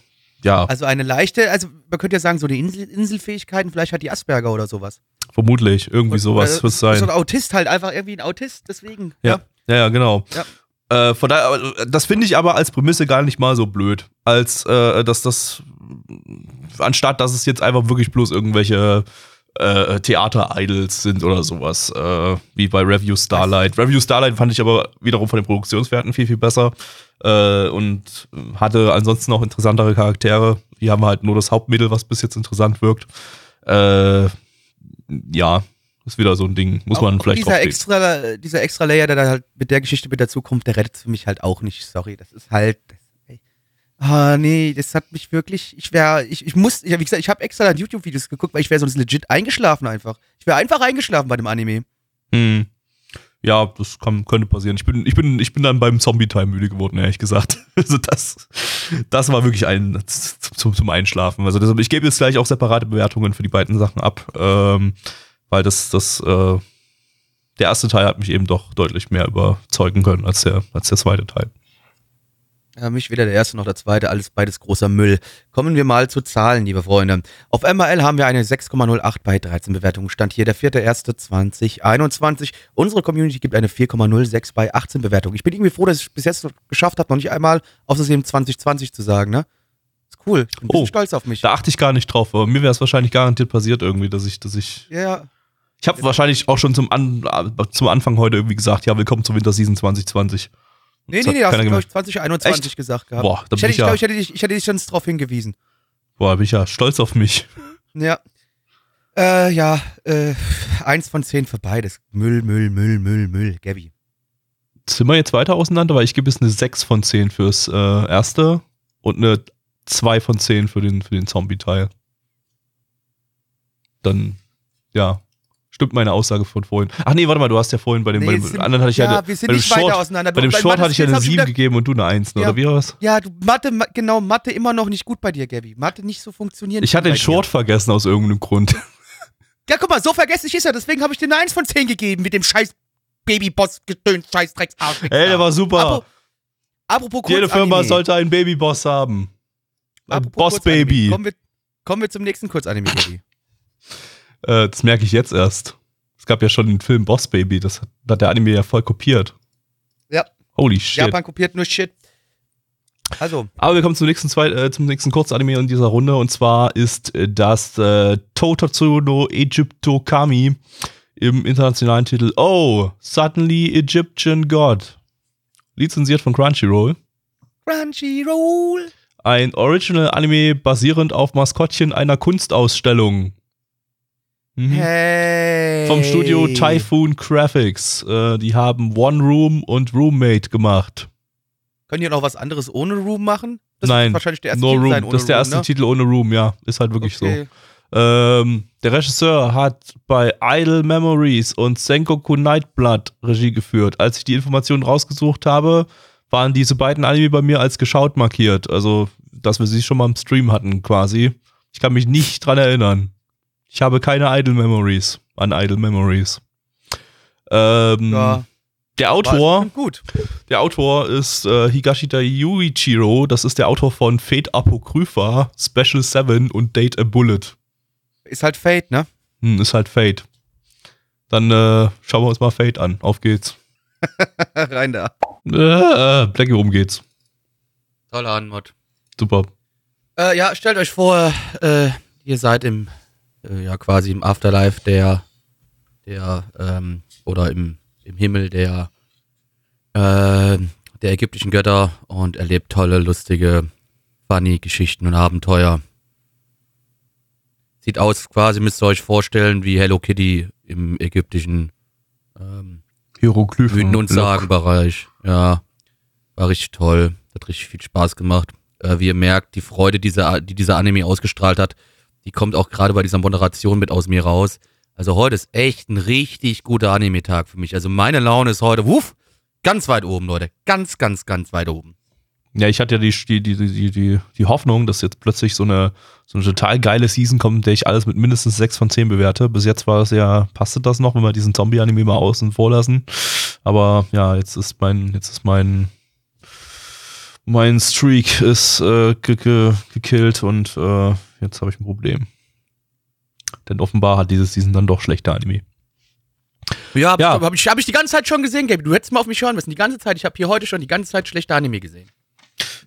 ja, also eine leichte, also man könnte ja sagen, so die Insel, Inselfähigkeiten, vielleicht hat die Asperger oder sowas. vermutlich irgendwie sowas Äh, wird es So sein. ein Autist halt, einfach irgendwie ein Autist, deswegen. Ja, ja, ja, genau. Ja. Äh, von daher, aber das finde ich aber als Prämisse gar nicht mal so blöd, als äh, dass das anstatt dass es jetzt einfach wirklich bloß irgendwelche äh, Theater-Idols sind oder sowas, äh, wie bei Review Starlight. Review Starlight fand ich aber wiederum von den Produktionswerten viel, viel besser äh, und hatte ansonsten auch interessantere Charaktere. Hier haben wir halt nur das Hauptmittel, was bis jetzt interessant wirkt. Äh, ja, ist wieder so ein Ding, muss man Auch vielleicht dieser extra, dieser extra Layer, der da halt mit der Geschichte mit dazu kommt, der rettet für mich halt auch nicht. Sorry, das ist halt. Ah, nee, das hat mich wirklich, ich wäre, ich, ich muss, ja, wie gesagt, ich habe extra dann YouTube-Videos geguckt, weil ich wäre sonst legit eingeschlafen einfach. Ich wäre einfach eingeschlafen bei dem Anime. Hm. Ja, das kann, könnte passieren. Ich bin, ich bin, ich bin dann beim Zombie-Time müde geworden, ehrlich gesagt. Also das, das war wirklich ein zum, zum Einschlafen. Also das, ich gebe jetzt gleich auch separate Bewertungen für die beiden Sachen ab, ähm, weil das, das, äh, der erste Teil hat mich eben doch deutlich mehr überzeugen können als der, als der zweite Teil. Ja, mich weder der erste noch der zweite, alles beides großer Müll. Kommen wir mal zu Zahlen, liebe Freunde. Auf MRL haben wir eine 6,08 bei 13 Bewertungen. Stand hier der 4.1.2021. Unsere Community gibt eine 4,06 bei 18 Bewertungen. Ich bin irgendwie froh, dass ich es bis jetzt geschafft habe, noch nicht einmal aus Versehen 2020 zu sagen, ne? Ist cool. Ich bin ein bisschen Oh, stolz auf mich. Da achte ich gar nicht drauf, aber mir wäre es wahrscheinlich garantiert passiert irgendwie, dass ich, dass ich. Ja, ja. Ich habe wahrscheinlich auch schon zum, An zum Anfang heute irgendwie gesagt, ja, willkommen zur Winterseason 2020. Nee, Das nee, nee, hast du, glaube ich, gemerkt. 2021 Echt? gesagt gehabt. Boah, da ich, hätte, ich ich, glaub, ja, ich, hätte dich, ich hätte dich sonst darauf hingewiesen. boah, bin ich ja stolz auf mich. Ja. Äh, ja, äh, eins von zehn für beides. Müll, Müll, Müll, Müll, Müll. Gabby. Sind wir jetzt weiter auseinander, weil ich gebe jetzt eine 6 von 10 fürs äh, erste und eine 2 von 10 für den, für den Zombie-Teil. Dann, ja, stimmt meine Aussage von vorhin. Ach nee, warte mal, du hast ja vorhin bei dem, bei Nee, dem sind- anderen hatte ich ja, ja, wir sind bei dem nicht Short, weiter auseinander. bei dem bei Short hatte ich ja eine hab ich 7 wieder- gegeben und du eine 1, ne, Ja. oder wie war das? Ja, du, Mathe, Ma- genau, Mathe immer noch nicht gut bei dir, Gabby. Mathe nicht so funktionieren. Ich hatte bei den dir. Short vergessen aus irgendeinem Grund. Ja, guck mal, so vergesslich ist er. Deswegen habe ich dir eine 1 von 10 gegeben mit dem scheiß Babyboss-Gedöns, scheiß drecks Ey, der war super. Apro- Apropos Jede Firma sollte einen Babyboss haben. Ein Boss-Baby. Kommen wir, kommen wir zum nächsten Kurzanime, Gabby. Äh, das merke ich jetzt erst. Es gab ja schon den Film Boss Baby, das hat, hat der Anime ja voll kopiert. Ja. Holy shit. Japan kopiert nur Shit. Also, Aber wir kommen zum nächsten, zwei, äh, zum nächsten Kurzanime in dieser Runde und zwar ist äh, das äh, Totatsu no Egypto Kami im internationalen Titel Oh, Suddenly Egyptian God. Lizenziert von Crunchyroll. Crunchyroll. Ein Original-Anime basierend auf Maskottchen einer Kunstausstellung. Mhm. Hey. Vom Studio Typhoon Graphics. Äh, die haben One Room und Roommate gemacht. Können die noch was anderes ohne Room machen? Das Nein, wahrscheinlich der erste No Titel Room. das ist der Room, erste ne? Titel ohne Room, ja. Ist halt wirklich Okay. so. Ähm, der Regisseur hat bei Idle Memories und Sengoku Nightblood Regie geführt. Als ich die Informationen rausgesucht habe, waren diese beiden Anime bei mir als geschaut markiert. Also, dass wir sie schon mal im Stream hatten, quasi. Ich kann mich nicht dran erinnern. Ich habe keine Idle Memories an Idle Memories. Ähm, Ja, der Autor, gut. der Autor ist äh, Higashita Yuichiro. Das ist der Autor von Fate Apocrypha, Special 7 und Date a Bullet. Ist halt Fate, ne? Hm, ist halt Fate. Dann äh, schauen wir uns mal Fate an. Auf geht's. Rein da. Äh, Blackie, worum geht's? Toller Anmod. Super. Äh, ja, stellt euch vor, äh, ihr seid im, äh, ja, quasi im Afterlife der, der, ähm, oder im, im Himmel der, äh, der ägyptischen Götter und erlebt tolle, lustige, funny Geschichten und Abenteuer. Sieht aus, quasi müsst ihr euch vorstellen, wie Hello Kitty im ägyptischen, ähm, Hieroglyphen. Und Sagenbereich. Ja, war richtig toll. Hat richtig viel Spaß gemacht. Äh, wie ihr merkt, die Freude, die dieser, die dieser Anime ausgestrahlt hat, die kommt auch gerade bei dieser Moderation mit aus mir raus. Also heute ist echt ein richtig guter Anime-Tag für mich. Also meine Laune ist heute, wuff, ganz weit oben, Leute. Ganz, ganz, ganz weit oben. Ja, ich hatte ja die, die, die, die, die, Hoffnung, dass jetzt plötzlich so eine, so eine total geile Season kommt, in der ich alles mit mindestens 6 von 10 bewerte. Bis jetzt war es ja, passte das noch, wenn wir diesen Zombie-Anime mal außen vor lassen. Aber ja, jetzt ist mein, jetzt ist mein, mein Streak ist äh, ge ge gekillt und äh, jetzt habe ich ein Problem. Denn offenbar hat diese Season dann doch schlechte Anime. Ja, hab, Ja. Ich, hab, ich, hab ich die ganze Zeit schon gesehen, Gaby. Du hättest mal auf mich hören müssen. Die ganze Zeit. Ich habe hier heute schon die ganze Zeit schlechte Anime gesehen.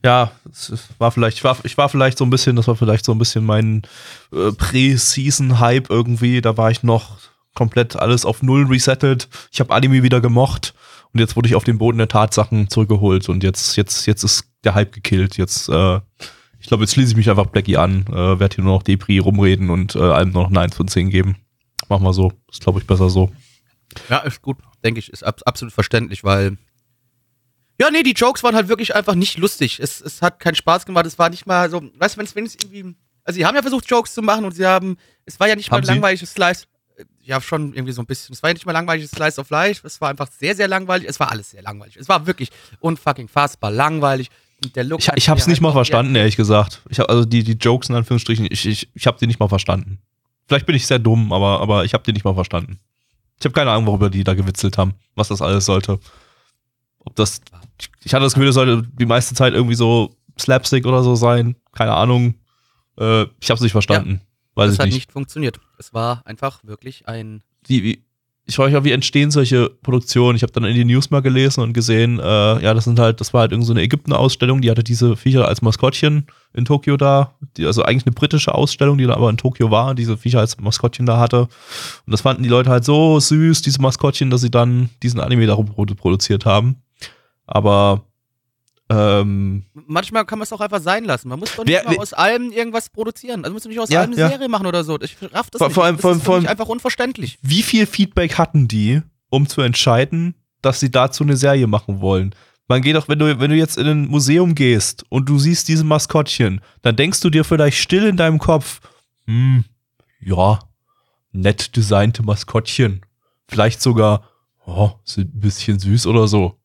Ja, es es war vielleicht, ich war, ich war vielleicht so ein bisschen, das war vielleicht so ein bisschen mein äh, Pre-Season-Hype irgendwie. Da war ich noch komplett alles auf Null resettet. Ich habe Anime wieder gemocht und jetzt wurde ich auf den Boden der Tatsachen zurückgeholt und jetzt, jetzt, jetzt ist der Hype gekillt. Jetzt, äh, ich glaube, jetzt schließe ich mich einfach Blackie an, äh, werde hier nur noch Depri rumreden und äh, allem noch eine 1 von 10 geben. Machen wir so. Ist, glaube ich, besser so. Ja, ist gut. Denke ich, ist ab, absolut verständlich, weil Ja, nee, die Jokes waren halt wirklich einfach nicht lustig. Es, es hat keinen Spaß gemacht. Es war nicht mal so, weißt du, wenn es wenn es irgendwie. Also, sie haben ja versucht, Jokes zu machen und sie haben. Es war ja nicht mal Haben ein sie? langweiliges Slice. Ja, schon irgendwie so ein bisschen. Es war ja nicht mal ein langweiliges Slice of Life. Es war einfach sehr, sehr langweilig. Es war alles sehr langweilig. Es war wirklich unfucking fassbar langweilig. Der Look. Ich, ich hab's nicht mal halt auch- verstanden, ehrlich gesagt. Ich hab, also die, die Jokes in Anführungsstrichen, ich, ich, ich habe die nicht mal verstanden. Vielleicht bin ich sehr dumm, aber, aber ich habe die nicht mal verstanden. Ich habe keine Ahnung, worüber die da gewitzelt haben, was das alles sollte. Ob das. Ich hatte das Gefühl, das sollte die meiste Zeit irgendwie so Slapstick oder so sein. Keine Ahnung. Äh, ich hab's nicht verstanden. Weiß Das ich hat nicht. nicht funktioniert. Es war einfach wirklich ein. wie, wie, ich frage mich auch, wie entstehen solche Produktionen? Ich habe dann in die News mal gelesen und gesehen, äh, ja, das sind halt, das war halt irgendeine so eine Ägypten-Ausstellung, die hatte diese Viecher als Maskottchen in Tokio da, die, also eigentlich eine britische Ausstellung, die dann aber in Tokio war, diese Viecher als Maskottchen da hatte. Und das fanden die Leute halt so süß, diese Maskottchen, dass sie dann diesen Anime produ- produziert haben. Aber ähm, Manchmal kann man es auch einfach sein lassen. Man muss doch nicht Wer- mal aus allem irgendwas produzieren. Also muss man nicht aus Ja, allem eine ja. Serie machen oder so. Ich raff das Vor- nicht. vor allem- das vor allem- ist vor allem- einfach unverständlich. wie viel Feedback hatten die, um zu entscheiden, dass sie dazu eine Serie machen wollen? Man geht doch, wenn du, wenn du jetzt in ein Museum gehst und du siehst diese Maskottchen, dann denkst du dir vielleicht still in deinem Kopf, hm, ja, nett designte Maskottchen. Vielleicht sogar, oh, sind ein bisschen süß oder so.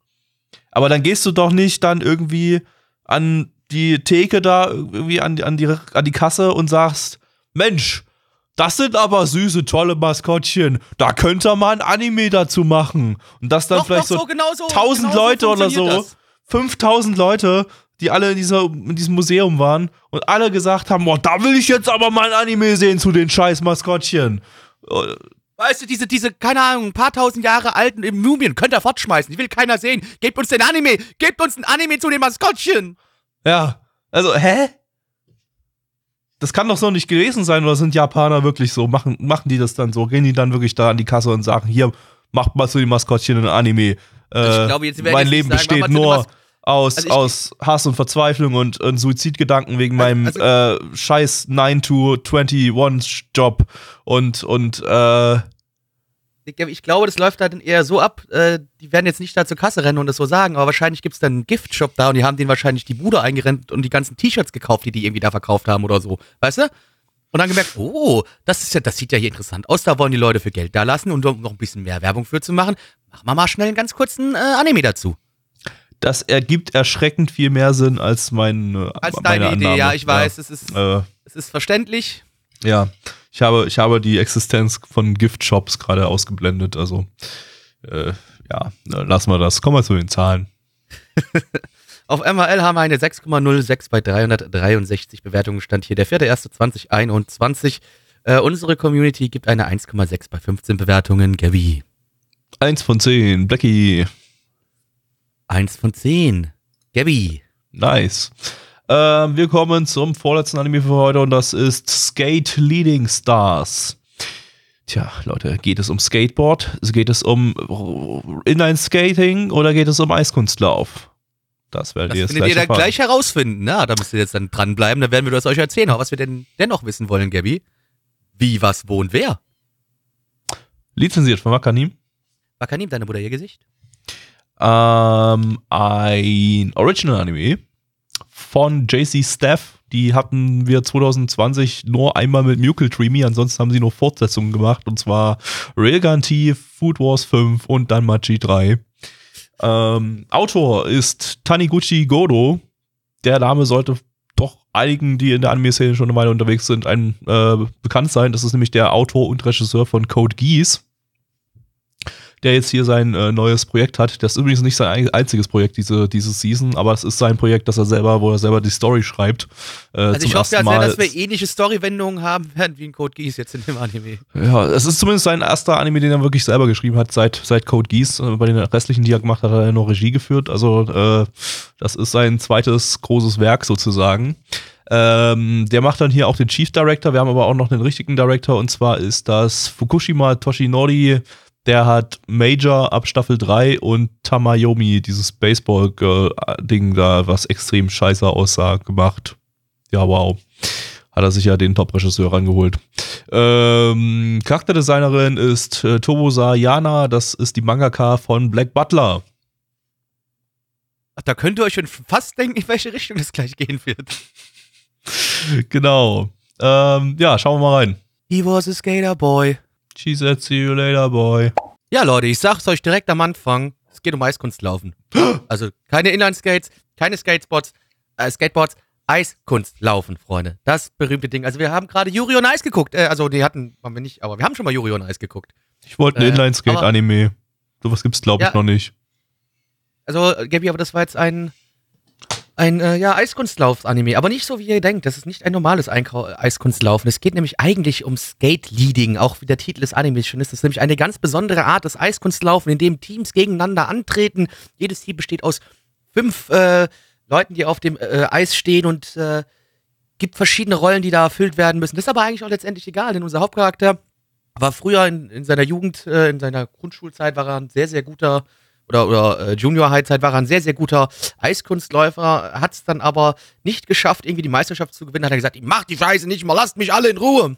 Aber dann gehst du doch nicht dann irgendwie an die Theke da, irgendwie an, die- an, die, an die Kasse und sagst, Mensch, das sind aber süße, tolle Maskottchen. Da könnte man ein Anime dazu machen. Und das dann Doch, vielleicht doch, so genau so 1000 genau so Leute oder so, das. 5000 Leute, die alle in, dieser, in diesem Museum waren und alle gesagt haben, boah, da will ich jetzt aber mal ein Anime sehen zu den scheiß Maskottchen. Äh, Weißt du, diese, diese, keine Ahnung, ein paar tausend Jahre alten im Mumien könnt ihr fortschmeißen. Die will keiner sehen. Gebt uns den Anime. Gebt uns ein Anime zu den Maskottchen. Ja, also, hä? Das kann doch so nicht gewesen sein, oder sind Japaner wirklich so? Machen, machen die das dann so? Gehen die dann wirklich da an die Kasse und sagen, hier, macht mal zu den Maskottchen ein Anime. Also ich Äh, glaube, jetzt werden mein Leben nicht sagen, besteht nur aus, Also ich- aus Hass und Verzweiflung und, und Suizidgedanken wegen meinem Also- äh, scheiß 9-to-21-Job und, und äh, Ich, ich glaube, das läuft dann eher so ab, äh, die werden jetzt nicht da zur Kasse rennen und das so sagen, aber wahrscheinlich gibt es dann einen Giftshop da und die haben denen wahrscheinlich die Bude eingerennt und die ganzen T-Shirts gekauft, die die irgendwie da verkauft haben oder so. Weißt du? Und dann gemerkt, oh, das ist ja, das sieht ja hier interessant aus, da wollen die Leute für Geld da lassen und um noch ein bisschen mehr Werbung für zu machen, machen wir mal schnell einen ganz kurzen äh, Anime dazu. Das ergibt erschreckend viel mehr Sinn als mein, äh, Als meine deine Idee, Annahme. ja, ich weiß, es ist, Ja, äh, es ist verständlich. ja. Ich habe, ich habe die Existenz von Gift-Shops gerade ausgeblendet, also äh, ja, na, lassen wir das. Kommen wir zu den Zahlen. Auf MRL haben wir eine 6,06 bei 363 Bewertungen, stand hier der 4.1.2021. Äh, unsere Community gibt eine 1,6 bei 15 Bewertungen. Gabi, Eins von zehn, Blackie, 1 von 10. Gabi, nice. Ähm, wir kommen zum vorletzten Anime für heute und das ist Skate Leading Stars. Tja, Leute, geht es um Skateboard? Geht es um Inline-Skating oder geht es um Eiskunstlauf? Das werdet das ihr jetzt findet ihr dann erfahren. gleich herausfinden. Na, da müsst ihr jetzt dann dranbleiben, dann werden wir das euch erzählen. Aber was wir denn dennoch wissen wollen, Gabi, wie, was, wo und wer? Lizenziert von Wakanim. Wakanim, deine Mutter ihr Gesicht? Ähm, ein Original-Anime von JC Staff. Die hatten wir 2020 nur einmal mit Mucal Dreamy, ansonsten haben sie nur Fortsetzungen gemacht und zwar Railgun T, Food Wars 5 und dann Machi 3. Ähm, Autor ist Taniguchi Godo. Der Name sollte doch einigen, die in der Anime-Szene schon eine Weile unterwegs sind, ein, äh, bekannt sein. Das ist nämlich der Autor und Regisseur von Code Geass der jetzt hier sein äh, neues Projekt hat. Das ist übrigens nicht sein ein- einziges Projekt diese, diese Season, aber es ist sein Projekt, das er selber, wo er selber die Story schreibt. Äh, Also ich hoffe ja sehr, dass wir ähnliche Storywendungen haben werden wie in Code Geass jetzt in dem Anime. Ja, es ist zumindest sein erster Anime, den er wirklich selber geschrieben hat, seit, seit Code Geass. Äh, Bei den restlichen, die er gemacht hat, hat er nur Regie geführt. Also äh, das ist sein zweites großes Werk sozusagen. Ähm, der macht dann hier auch den Chief Director. Wir haben aber auch noch den richtigen Director und zwar ist das Fukushima Toshinori. Der hat Major ab Staffel 3 und Tamayomi, dieses Baseball-Ding da, was extrem scheiße aussah, gemacht. Ja, wow. Hat er sich ja den Top-Regisseur rangeholt. Ähm, Charakterdesignerin ist äh, Tobosa Yana, das ist die Mangaka von Black Butler. Ach, da könnt ihr euch schon fast denken, in welche Richtung das gleich gehen wird. Genau. Ähm, ja, schauen wir mal rein. He was a skater boy. She said, see you later, boy. Ja, Leute, ich sag's euch direkt am Anfang. Es geht um Eiskunstlaufen. Also keine Inline-Skates, keine Skatespots, äh, Skateboards, Eiskunstlaufen, Freunde. Das berühmte Ding. Also wir haben gerade Yuri on Ice geguckt. Äh, also die hatten, haben wir nicht, aber wir haben schon mal Yuri on Ice geguckt. Ich wollte ein Äh, Inline-Skate-Anime. Sowas gibt's, glaube ich, Ja. noch nicht. Also, äh, Gabi, aber das war jetzt ein, ein äh, ja, Eiskunstlauf-Anime. Aber nicht so, wie ihr denkt. Das ist nicht ein normales Einkau Eiskunstlaufen. Es geht nämlich eigentlich um Skate-Leading. Auch wie der Titel des Animes schon ist. Das ist nämlich eine ganz besondere Art des Eiskunstlaufen, in dem Teams gegeneinander antreten. Jedes Team besteht aus fünf äh, Leuten, die auf dem äh, Eis stehen und äh, gibt verschiedene Rollen, die da erfüllt werden müssen. Das ist aber eigentlich auch letztendlich egal, denn unser Hauptcharakter war früher in, in seiner Jugend, äh, in seiner Grundschulzeit, war er ein sehr, sehr guter oder, oder äh, Junior-High-Zeit war er ein sehr, sehr guter Eiskunstläufer, hat es dann aber nicht geschafft, irgendwie die Meisterschaft zu gewinnen. Hat er gesagt, ich mach die Scheiße nicht mal, lasst mich alle in Ruhe.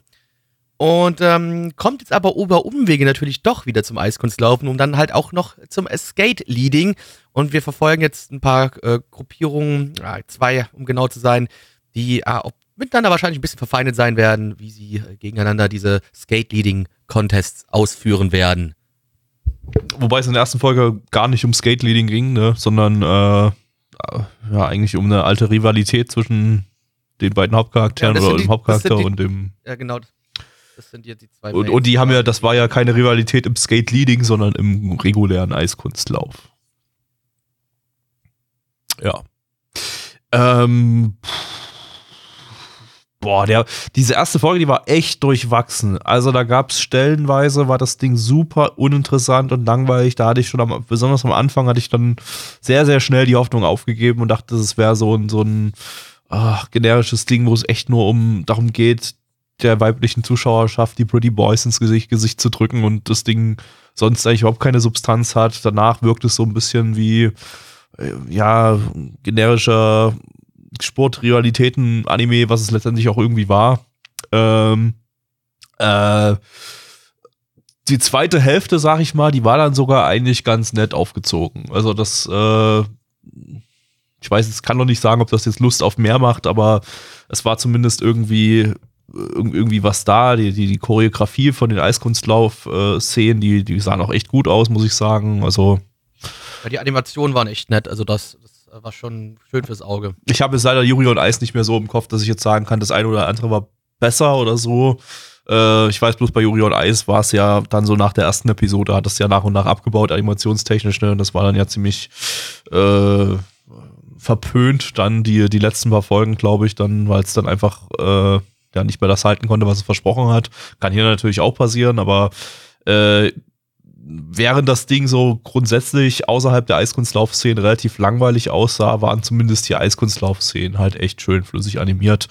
Und ähm, kommt jetzt aber über Umwege natürlich doch wieder zum Eiskunstlaufen und dann halt auch noch zum Skate-Leading. Und wir verfolgen jetzt ein paar äh, Gruppierungen, ja, zwei, um genau zu sein, die äh, miteinander wahrscheinlich ein bisschen verfeindet sein werden, wie sie äh, gegeneinander diese Skate-Leading-Contests ausführen werden. Wobei es in der ersten Folge gar nicht um Skate-Leading ging, ne? sondern äh, ja, eigentlich um eine alte Rivalität zwischen den beiden Hauptcharakteren Ja, oder dem die- das Hauptcharakter die- und dem. Ja, genau. Das sind jetzt die zwei. Und, und die haben ja, das war ja keine Rivalität im Skate-Leading, sondern im regulären Eiskunstlauf. Ja. Ähm, boah, der, diese erste Folge, die war echt durchwachsen. Also da gab es stellenweise, war das Ding super uninteressant und langweilig. Da hatte ich schon am, besonders am Anfang hatte ich dann sehr, sehr schnell die Hoffnung aufgegeben und dachte, es wäre so ein, so ein ach, generisches Ding, wo es echt nur um darum geht, der weiblichen Zuschauerschaft die Pretty Boys ins Gesicht, Gesicht zu drücken und das Ding sonst eigentlich überhaupt keine Substanz hat. Danach wirkt es so ein bisschen wie, äh, ja, generischer Sportrivalitäten-Anime, was es letztendlich auch irgendwie war. Ähm, äh, die zweite Hälfte, sag ich mal, die war dann sogar eigentlich ganz nett aufgezogen. Also das, äh, ich weiß, es kann noch nicht sagen, ob das jetzt Lust auf mehr macht, aber es war zumindest irgendwie irg- irgendwie was da. Die, die, die Choreografie von den Eiskunstlauf-Szenen, die, die sahen auch echt gut aus, muss ich sagen. Also, Ja, die Animationen waren echt nett. Also das war schon schön fürs Auge. ich habe jetzt leider Yuri und Eis nicht mehr so im Kopf, dass ich jetzt sagen kann, das eine oder andere war besser oder so. Äh, ich weiß bloß, bei Yuri und Eis war es ja dann so nach der ersten Episode, hat es ja nach und nach abgebaut, animationstechnisch, ne? Und das war dann ja ziemlich äh, verpönt, dann die, die letzten paar Folgen, glaube ich, dann, weil es dann einfach äh, ja nicht mehr das halten konnte, was es versprochen hat. Kann hier natürlich auch passieren, aber äh, während das Ding so grundsätzlich außerhalb der Eiskunstlaufszenen relativ langweilig aussah, waren zumindest die Eiskunstlaufszenen halt echt schön flüssig animiert.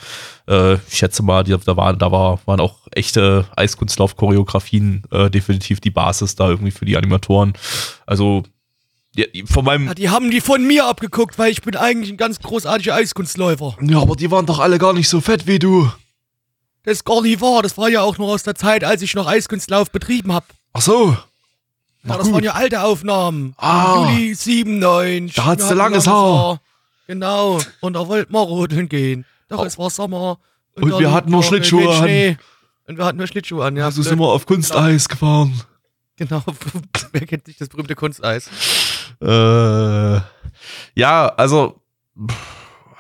Äh, ich schätze mal, die, da, waren, da war, waren auch echte Eiskunstlauf-Choreografien äh, definitiv die Basis da irgendwie für die Animatoren. Also ja, von meinem Ja, die haben die von mir abgeguckt, weil ich bin eigentlich ein ganz großartiger Eiskunstläufer. Ja, aber die waren doch alle gar nicht so fett wie du. Das ist gar nicht wahr. Das war ja auch nur aus der Zeit, als ich noch Eiskunstlauf betrieben habe. Ach so. Na das gut. waren ja alte Aufnahmen. Ah. Juli 97. Da hat's langes Haar. Genau. Und da wollten wir rodeln gehen. Doch, es war Sommer. Und dann wir hatten nur Schlittschuhe an. Und wir hatten nur Schlittschuhe an, ja. Ja, so sind wir auf Kunsteis gefahren. Genau. Wer kennt nicht das berühmte Kunsteis? Äh, ja, also,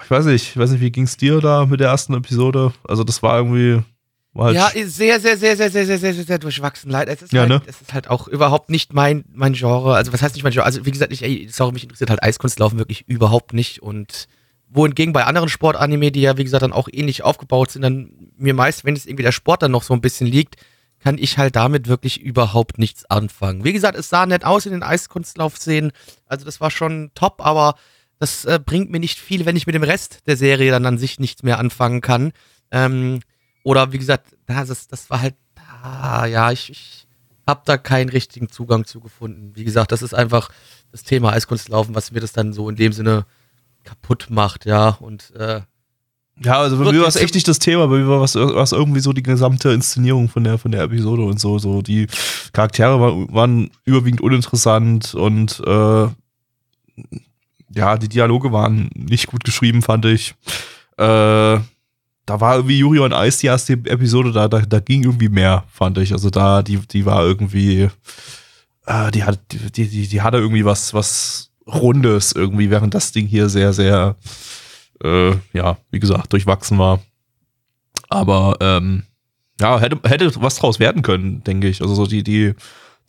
ich weiß nicht, ich weiß nicht, wie ging's dir da mit der ersten Episode? Also, das war irgendwie, halt, Ja, sehr, sehr, sehr, sehr, sehr, sehr, sehr, sehr, sehr durchwachsen. Leider. Es ist, Ja, halt, ne? es ist halt auch überhaupt nicht mein, mein Genre. Also, was heißt nicht mein Genre? Also, wie gesagt, ich, ey, sorry, mich interessiert halt Eiskunstlaufen wirklich überhaupt nicht. Und wohingegen bei anderen Sportanime, die ja, wie gesagt, dann auch ähnlich aufgebaut sind, dann mir meist, wenn es irgendwie der Sport dann noch so ein bisschen liegt, kann ich halt damit wirklich überhaupt nichts anfangen. Wie gesagt, es sah nett aus in den Eiskunstlaufszenen. Also, das war schon top, aber das äh, bringt mir nicht viel, wenn ich mit dem Rest der Serie dann an sich nichts mehr anfangen kann. Ähm, oder wie gesagt, das, ist, das war halt, ah, ja, ich, ich habe da keinen richtigen Zugang zu gefunden. Wie gesagt, das ist einfach das Thema Eiskunstlaufen, was mir das dann so in dem Sinne kaputt macht, ja. Und äh, ja, also bei mir war es echt nicht das Thema, bei mir war es was irgendwie so die gesamte Inszenierung von der, von der Episode und so, so die Charaktere waren, waren überwiegend uninteressant und äh, ja, die Dialoge waren nicht gut geschrieben, fand ich. Äh, da war irgendwie Yuri on Ice die erste Episode, da, da, da ging irgendwie mehr, fand ich. Also da, die, die war irgendwie, äh, die hat, die, die, die hatte irgendwie was, was Rundes irgendwie, während das Ding hier sehr, sehr, äh, ja, wie gesagt, durchwachsen war. Aber ähm, ja, hätte, hätte was draus werden können, denke ich. Also so die, die,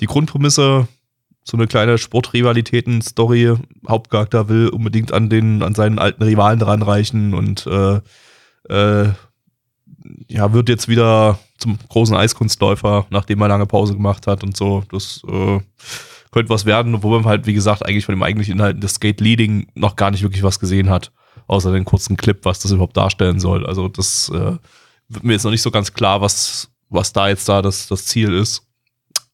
die Grundprämisse, so eine kleine Sportrivalitäten-Story, Hauptcharakter will unbedingt an den, an seinen alten Rivalen dran reichen und äh, äh, ja, wird jetzt wieder zum großen Eiskunstläufer, nachdem er lange Pause gemacht hat und so. Das äh, könnte was werden, obwohl man halt, wie gesagt, eigentlich von dem eigentlichen Inhalten des Skate Leading noch gar nicht wirklich was gesehen hat. Außer den kurzen Clip, was das überhaupt darstellen soll. Also das äh, wird mir jetzt noch nicht so ganz klar, was, was da jetzt da das, das Ziel ist.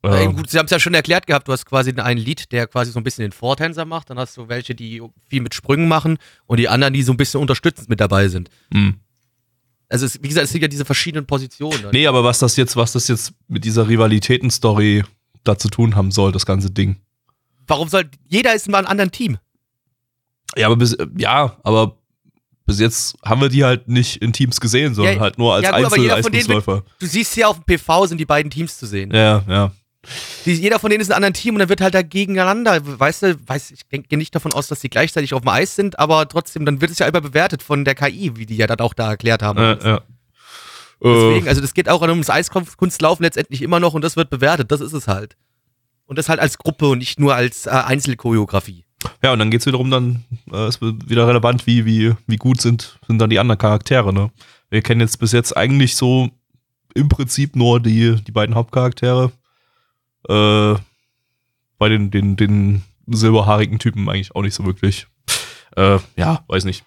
Ja, Ähm, gut, Sie haben es ja schon erklärt gehabt, du hast quasi einen Lied, der quasi so ein bisschen den Vortänzer macht, dann hast du welche, die viel mit Sprüngen machen und die anderen, die so ein bisschen unterstützend mit dabei sind. mh. Also es, wie gesagt, es sind ja diese verschiedenen Positionen. Nee, aber was das jetzt, was das jetzt mit dieser Rivalitäten-Story da zu tun haben soll, das ganze Ding. Warum soll, jeder ist mal ein anderen Team. Ja, aber bis, ja, aber bis jetzt haben wir die halt nicht in Teams gesehen, sondern Ja, halt nur als ja gut, jeder von denen. Du siehst hier auf dem PV sind die beiden Teams zu sehen. Ja, ja. Die, jeder von denen ist ein anderes Team und dann wird halt da gegeneinander, weißt du, weiß, ich denke nicht davon aus, dass die gleichzeitig auf dem Eis sind, aber trotzdem, dann wird es ja immer bewertet von der KI, wie die ja das auch da erklärt haben. ja, ja. Deswegen, Äh, also das geht auch ums Eiskunstlaufen letztendlich immer noch und das wird bewertet, das ist es halt. Und das halt als Gruppe und nicht nur als äh, Einzelchoreografie. ja, und dann geht's wiederum dann, äh, es wird wieder relevant, wie, wie, wie gut sind, sind dann die anderen Charaktere, ne? Wir kennen jetzt bis jetzt eigentlich so im Prinzip nur die, die beiden Hauptcharaktere. Äh, bei den, den, den silberhaarigen Typen eigentlich auch nicht so wirklich. Äh, ja, weiß nicht.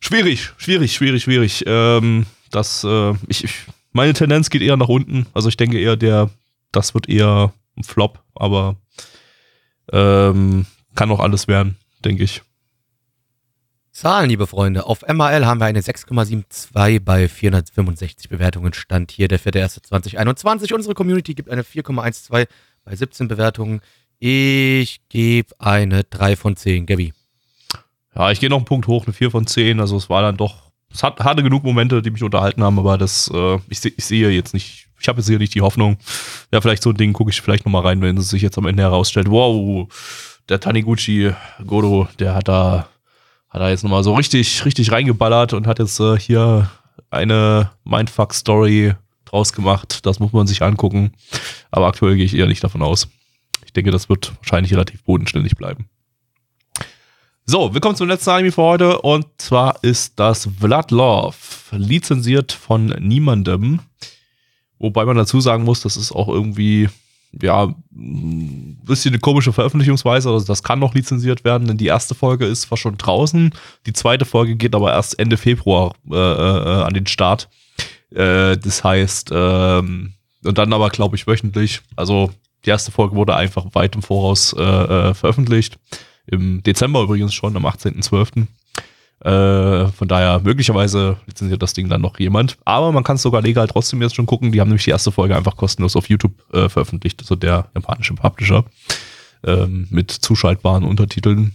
Schwierig, schwierig, schwierig, schwierig. Ähm, das, äh, ich, ich, meine Tendenz geht eher nach unten. Also ich denke eher, der, das wird eher ein Flop, aber ähm, kann auch alles werden, denke ich. Zahlen, liebe Freunde. Auf MAL haben wir eine 6,72 bei 465 Bewertungen. Stand hier der 4.1.2021. Unsere Community gibt eine 4,12 bei 17 Bewertungen. Ich gebe eine 3 von 10. Gabi. Ja, ich gehe noch einen Punkt hoch, eine 4 von 10. Also es war dann doch, es hat, hatte genug Momente, die mich unterhalten haben, aber das, äh, ich, ich sehe jetzt nicht, ich habe jetzt hier nicht die Hoffnung. Ja, vielleicht so ein Ding gucke ich vielleicht nochmal rein, wenn es sich jetzt am Ende herausstellt, wow, der Taniguchi Godo, der hat da, hat da jetzt nochmal so richtig, richtig reingeballert und hat jetzt äh, hier eine Mindfuck-Story draus gemacht. Das muss man sich angucken. Aber aktuell gehe ich eher nicht davon aus. Ich denke, das wird wahrscheinlich relativ bodenständig bleiben. So, wir kommen zum letzten Anime für heute und zwar ist das Vlad Love, lizenziert von niemandem. Wobei man dazu sagen muss, das ist auch irgendwie, ja, ein bisschen eine komische Veröffentlichungsweise. Also das kann noch lizenziert werden, denn die erste Folge ist zwar schon draußen, die zweite Folge geht aber erst Ende Februar äh, äh, an den Start. Äh, das heißt, ähm, und dann aber, glaube ich, wöchentlich. Also die erste Folge wurde einfach weit im Voraus äh, äh, veröffentlicht. Im Dezember übrigens schon, am 18.12. Äh, von daher, möglicherweise lizenziert das Ding dann noch jemand. Aber man kann es sogar legal trotzdem jetzt schon gucken. Die haben nämlich die erste Folge einfach kostenlos auf YouTube äh, veröffentlicht, also der japanische Publisher. Ähm, mit zuschaltbaren Untertiteln.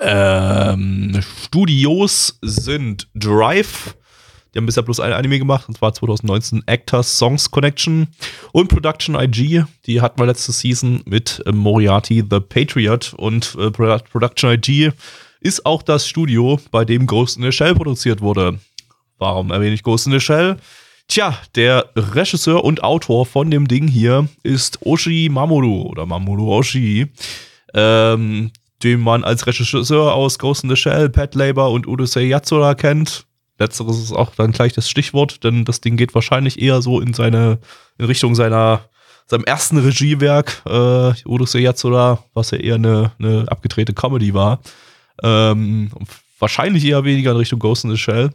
Ähm, Studios sind Drive. Die haben bisher bloß ein Anime gemacht, und zwar 2019 Actors Songs Connection und Production IG. Die hatten wir letzte Season mit äh, Moriarty the Patriot und äh, Produ- Production IG ist auch das Studio, bei dem Ghost in the Shell produziert wurde. Warum erwähne ich Ghost in the Shell? Tja, der Regisseur und Autor von dem Ding hier ist Oshi Mamoru oder Mamoru Oshi, ähm, den man als Regisseur aus Ghost in the Shell, Pet Labor und Urusei Yatsura kennt. Letzteres ist auch dann gleich das Stichwort, denn das Ding geht wahrscheinlich eher so in seine, in Richtung seiner, seinem ersten Regiewerk, äh, Urusei Yatsura, was ja eher eine, eine abgedrehte Comedy war. Ähm, wahrscheinlich eher weniger in Richtung Ghost in the Shell.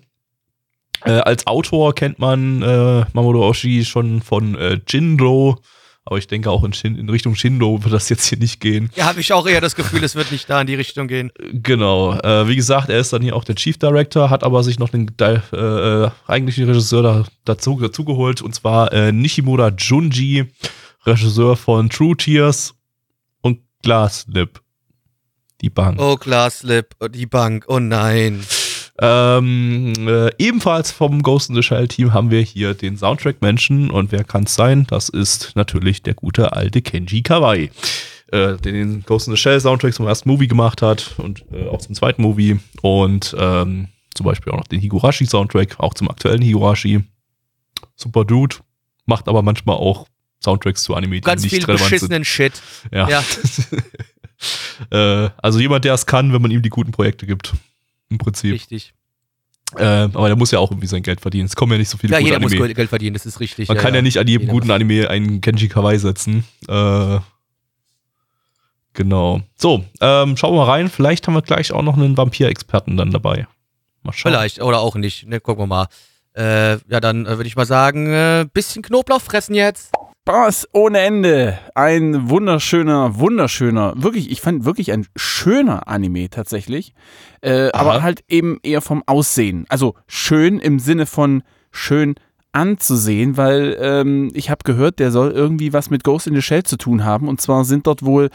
Äh, als Autor kennt man äh, Mamoru Oshii schon von äh, Jinro, aber ich denke auch in, Shin, in Richtung Shindo wird das jetzt hier nicht gehen. Ja, habe ich auch eher das Gefühl, es wird nicht da in die Richtung gehen. Genau. Äh, wie gesagt, er ist dann hier auch der Chief Director, hat aber sich noch den äh, äh, eigentlichen Regisseur da, dazu, dazu geholt, und zwar äh, Nishimura Junji, Regisseur von True Tears und Glass Lip. Die Bank. Oh, Glasslip, oh, die Bank, oh nein. Ähm, äh, ebenfalls vom Ghost in the Shell Team haben wir hier den Soundtrack-Menschen und wer kann es sein? Das ist natürlich der gute alte Kenji Kawai, äh, der den Ghost in the Shell Soundtrack zum ersten Movie gemacht hat und äh, auch zum zweiten Movie und ähm, zum Beispiel auch noch den Higurashi Soundtrack, auch zum aktuellen Higurashi. Super Dude, macht aber manchmal auch Soundtracks zu Anime, die Ganz nicht viel relevant sind. beschissenen Shit. Ja. Ja. äh, also jemand, der es kann, wenn man ihm die guten Projekte gibt. Im Prinzip. Richtig. Äh, aber der muss ja auch irgendwie sein Geld verdienen. Es kommen ja nicht so viele Ja, gute jeder muss Anime. Geld Geld verdienen, das ist richtig. Man kann ja nicht an jedem Jeder guten muss. Anime einen Kenji Kawai setzen. Äh, genau. So, ähm, schauen wir mal rein. Vielleicht haben wir gleich auch noch einen Vampir-Experten dann dabei. Mal schauen. Vielleicht, oder auch nicht. Ne, gucken wir mal. Äh, ja, dann äh, würde ich mal sagen, äh, bisschen Knoblauch fressen jetzt. Spaß ohne Ende. Ein wunderschöner, wunderschöner, wirklich, ich fand wirklich ein schöner Anime tatsächlich. Äh, aber halt eben eher vom Aussehen. Also schön im Sinne von schön anzusehen, weil ähm, ich habe gehört, der soll irgendwie was mit Ghost in the Shell zu tun haben. Und zwar sind dort wohl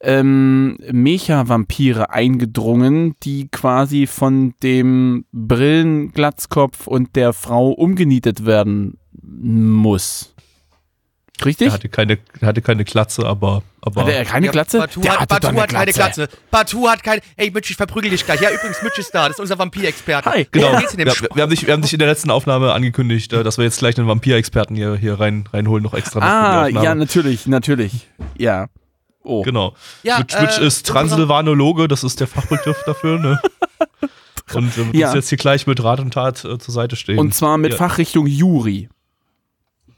ähm, Mecha-Vampire eingedrungen, die quasi von dem Brillenglatzkopf und der Frau umgenietet werden muss. Richtig? Er hatte keine, hatte keine Klatze, aber. aber Hatte er keine Ja, Glatze? Batu Der hat, Batu hat keine Glatze. Batu hat keine. Ey, Mitch, ich verprügel dich gleich. Ja, übrigens, Mitch ist da. Das ist unser Vampirexperte. Hi. Genau. Dem Wir, wir, haben dich, wir haben dich in der letzten Aufnahme angekündigt, äh, dass wir jetzt gleich einen Vampir-Experten hier, hier rein, reinholen, noch extra. Ah, ja, natürlich, natürlich. Ja. Oh. Genau. Ja, Mitch, Mitch äh, ist Transsilvanologe, das ist der Fachbegriff dafür, ne? Und äh, wird Ja. uns jetzt hier gleich mit Rat und Tat äh, zur Seite stehen. Und zwar mit Ja. Fachrichtung Juri.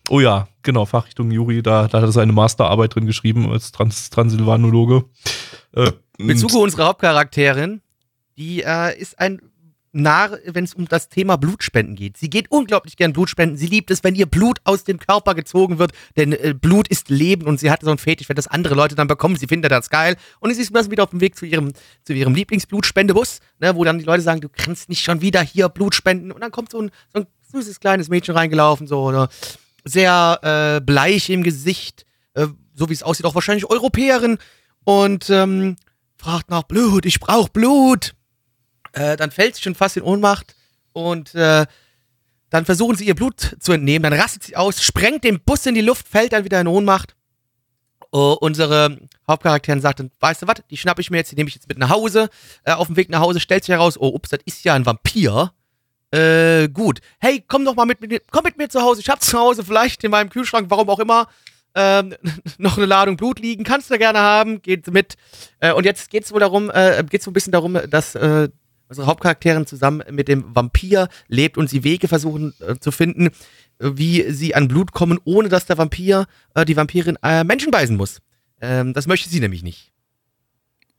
Oh ja, genau, Fachrichtung Juri, da, da hat er seine Masterarbeit drin geschrieben als Trans Transsilvanologe. Äh, Zuge unserer Hauptcharakterin, die äh, ist ein Narr, wenn es um das Thema Blutspenden geht. Sie geht unglaublich gern Blutspenden. Sie liebt es, wenn ihr Blut aus dem Körper gezogen wird, denn äh, Blut ist Leben und sie hat so einen Fetisch, wenn das andere Leute dann bekommen. Sie findet das geil. Und sie ist wieder auf dem Weg zu ihrem, zu ihrem Lieblingsblutspendebus, ne, wo dann die Leute sagen, du kannst nicht schon wieder hier Blut spenden. Und dann kommt so ein, so ein süßes kleines Mädchen reingelaufen, so oder sehr äh, bleich im Gesicht, äh, so wie es aussieht, auch wahrscheinlich Europäerin und ähm, fragt nach Blut, ich brauche Blut. Äh, dann fällt sie schon fast in Ohnmacht und äh, dann versuchen sie ihr Blut zu entnehmen, dann rastet sie aus, sprengt den Bus in die Luft, fällt dann wieder in Ohnmacht. Uh, unsere Hauptcharakterin sagt dann, weißt du was, die schnapp ich mir jetzt, die nehme ich jetzt mit nach Hause. Äh, auf dem Weg nach Hause stellt sich heraus, oh, ups, das ist ja ein Vampir. Äh, gut. Hey, komm doch mal mit, mit, komm mit mir zu Hause. Ich hab zu Hause vielleicht in meinem Kühlschrank, warum auch immer, ähm, noch eine Ladung Blut liegen. Kannst du gerne haben. Geht mit. Äh, und jetzt geht's wohl darum, äh, geht's so ein bisschen darum, dass äh, unsere Hauptcharakterin zusammen mit dem Vampir lebt und sie Wege versuchen äh, zu finden, wie sie an Blut kommen, ohne dass der Vampir, äh, die Vampirin äh, Menschen beißen muss. Ähm, das möchte sie nämlich nicht.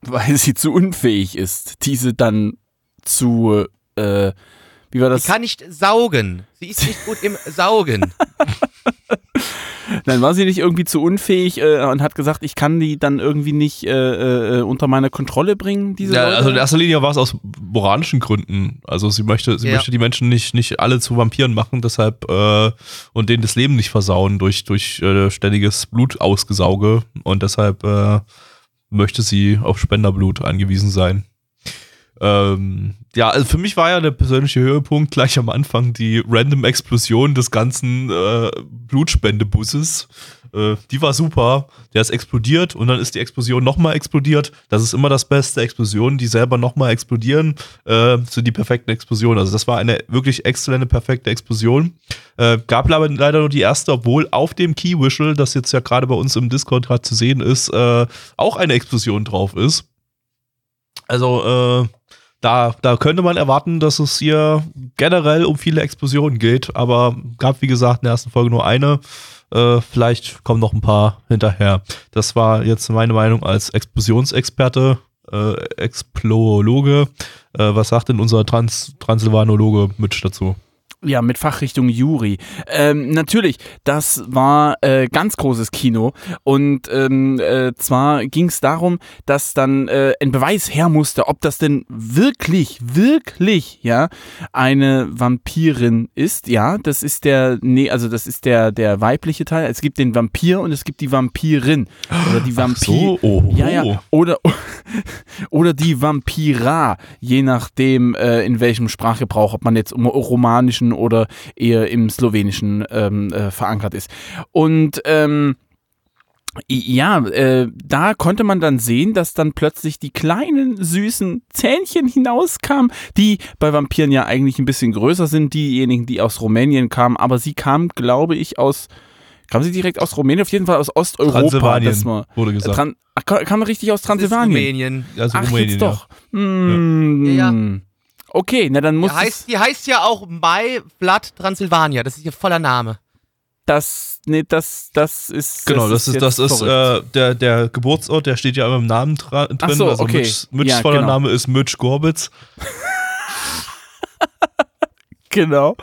Weil sie zu unfähig ist, diese dann zu, äh, wie war das? Sie kann nicht saugen. Sie ist nicht gut im Saugen. Dann war sie nicht irgendwie zu unfähig äh, und hat gesagt, ich kann die dann irgendwie nicht äh, äh, unter meine Kontrolle bringen, diese Ja, Leute? also in erster Linie war es aus moralischen Gründen. Also sie möchte, sie Ja. möchte die Menschen nicht, nicht alle zu Vampiren machen, deshalb äh, und denen das Leben nicht versauen durch, durch äh, ständiges Blutausgesauge und deshalb äh, möchte sie auf Spenderblut angewiesen sein. Ähm, ja, also für mich war ja der persönliche Höhepunkt gleich am Anfang die random Explosion des ganzen äh, Blutspendebusses. Äh, die war super. Der ist explodiert und dann ist die Explosion nochmal explodiert. Das ist immer das Beste. Explosionen, die selber nochmal explodieren, äh, sind die perfekten Explosionen. Also das war eine wirklich exzellente, perfekte Explosion. Äh, gab aber leider nur die erste, obwohl auf dem Key Whistle, das jetzt ja gerade bei uns im Discord gerade zu sehen ist, äh, auch eine Explosion drauf ist. Also, äh, da, da könnte man erwarten, dass es hier generell um viele Explosionen geht, aber gab, wie gesagt, in der ersten Folge nur eine. Äh, vielleicht kommen noch ein paar hinterher. Das war jetzt meine Meinung als Explosionsexperte, äh, Explologe. Äh, was sagt denn unser Trans Transsilvanologe Mitch dazu? Ja, mit Fachrichtung Juri. Ähm, natürlich, das war äh, ganz großes Kino. Und ähm, äh, zwar ging es darum, dass dann äh, ein Beweis her musste, ob das denn wirklich, wirklich, ja, eine Vampirin ist. Ja, das ist der, nee, also das ist der, der weibliche Teil. Es gibt den Vampir und es gibt die Vampirin. Oder die Vampir. so, oho. Ja, ja. Oder, oder die Vampira, je nachdem, äh, in welchem Sprachgebrauch, ob man jetzt im romanischen oder eher im slowenischen ähm, äh, verankert ist. Und ähm, ja, äh, da konnte man dann sehen, dass dann plötzlich die kleinen süßen Zähnchen hinauskamen, die bei Vampiren ja eigentlich ein bisschen größer sind, diejenigen, die aus Rumänien kamen, aber sie kamen, glaube ich, aus Kam sie direkt aus Rumänien? Auf jeden Fall aus Osteuropa. Transsilvanien, das mal, wurde gesagt. Tran Ach, kam richtig aus Transsilvanien. Rumänien. Also Ach, Rumänien, jetzt doch. Hm. Ja. Okay, na dann muss Die heißt, die heißt ja auch My Blood Transylvania. Das ist ihr voller Name. das, nee, das, das ist. Genau, das ist, das ist verrückt. äh, der, der Geburtsort, der steht ja immer im Namen drin. Ach so, also okay. Mitch, Mitchs Ja, voller genau. Name ist Mitch Gorbitz. Genau,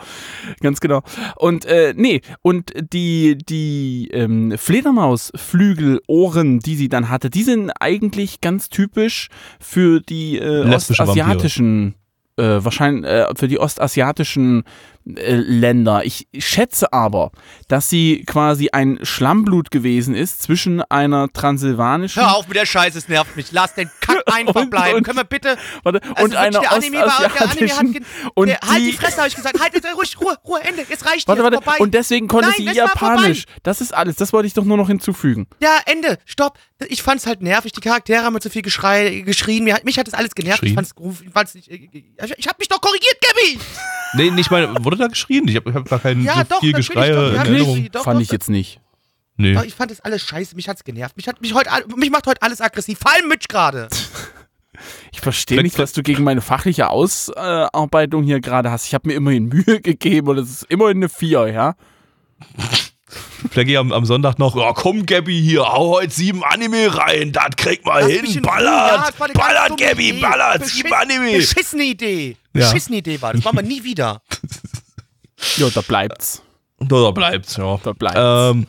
ganz genau. Und äh, nee, und die, die ähm, Fledermausflügelohren, die sie dann hatte, die sind eigentlich ganz typisch für die äh, ostasiatischen, äh, wahrscheinlich äh, für die ostasiatischen äh, Länder. Ich schätze aber, dass sie quasi ein Schlammblut gewesen ist zwischen einer transsilvanischen Hör auf mit der Scheiße, es nervt mich. Lass den Kack einfach Und- bleiben. und- Können wir bitte. warte, Also und einer der Anime war, der Anime hat und der, Halt die die Fresse, habe ich gesagt. Halt jetzt ruhig, Ruhe, Ruhe, Ende. Jetzt reicht Warte, jetzt warte. vorbei. Und deswegen konnte Nein, sie Japanisch. Das ist alles. Das wollte ich doch nur noch hinzufügen. Ja, Ende. Stopp. Ich fand's halt nervig. Die Charaktere haben mit so viel Geschrei, geschrien. Mir, mich hat das alles genervt. Ich Geschrien? fand's, ich fand's nicht. Ich, ich hab mich doch korrigiert, Gabby! Nee, nicht mal, wurde da geschrien? Ich habe hab gar kein Ja, so doch, viel Geschrei doch. in Ja, Erinnerung. wirklich. Doch, Fand doch, ich jetzt nicht. Nee. Doch, ich fand das alles scheiße. Mich hat's genervt. Mich hat mich heute, all- mich macht heute alles aggressiv. Vor allem Mitch gerade. Ich verstehe nicht, was du gegen meine fachliche Ausarbeitung hier gerade hast. Ich habe mir immerhin Mühe gegeben und es ist immerhin eine 4, ja? Flaggy am, am Sonntag noch, oh, komm Gabby hier, hau heute sieben Anime rein, das krieg mal Lass hin, in Ruhe. Ja, ballert, das war eine ganz ballert dumme Gabby, Idee. ballert, Beschiss- sieben Anime. Beschissene Idee. Ja. Beschissene Idee war das. Machen wir nie wieder. Ja, da bleibt's. Da, da bleibt's, ja. Da bleibt's. Ähm,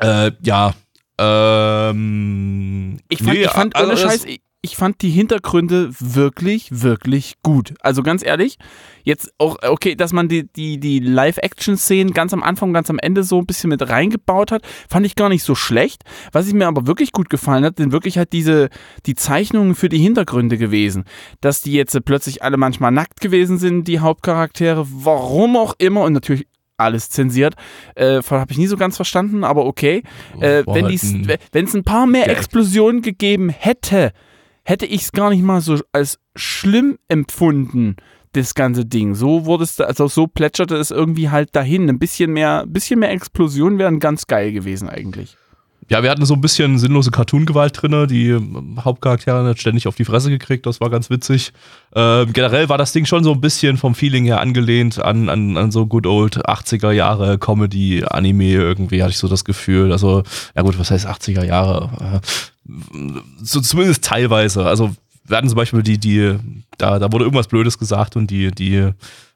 äh, ja. Ähm, ich fand, nee, ich fand also ohne Scheiß, ich, ich fand die Hintergründe wirklich, wirklich gut. Also ganz ehrlich, jetzt auch, okay, dass man die, die, die Live-Action-Szenen ganz am Anfang, ganz am Ende so ein bisschen mit reingebaut hat, fand ich gar nicht so schlecht. Was ich mir aber wirklich gut gefallen hat, sind wirklich halt diese, die Zeichnungen für die Hintergründe gewesen. Dass die jetzt plötzlich alle manchmal nackt gewesen sind, die Hauptcharaktere, warum auch immer und natürlich alles zensiert. Äh, habe ich nie so ganz verstanden, aber okay. Äh, War wenn es ein- paar mehr. Explosionen gegeben hätte, hätte ich es gar nicht mal so als schlimm empfunden, das ganze Ding. So wurde es, also so plätscherte es irgendwie halt dahin. Ein bisschen mehr, bisschen mehr Explosionen wären ganz geil gewesen eigentlich. Ja, wir hatten so ein bisschen sinnlose Cartoon-Gewalt drin. Die ähm, Hauptcharaktere hat ständig auf die Fresse gekriegt. Das war ganz witzig. Ähm, generell war das Ding schon so ein bisschen vom Feeling her angelehnt an, an, an so good old 80er Jahre Comedy-Anime irgendwie, hatte ich so das Gefühl. Also, ja gut, was heißt 80er Jahre? Äh, so zumindest teilweise. Also, wir hatten zum Beispiel die, die, da, da wurde irgendwas Blödes gesagt und die, die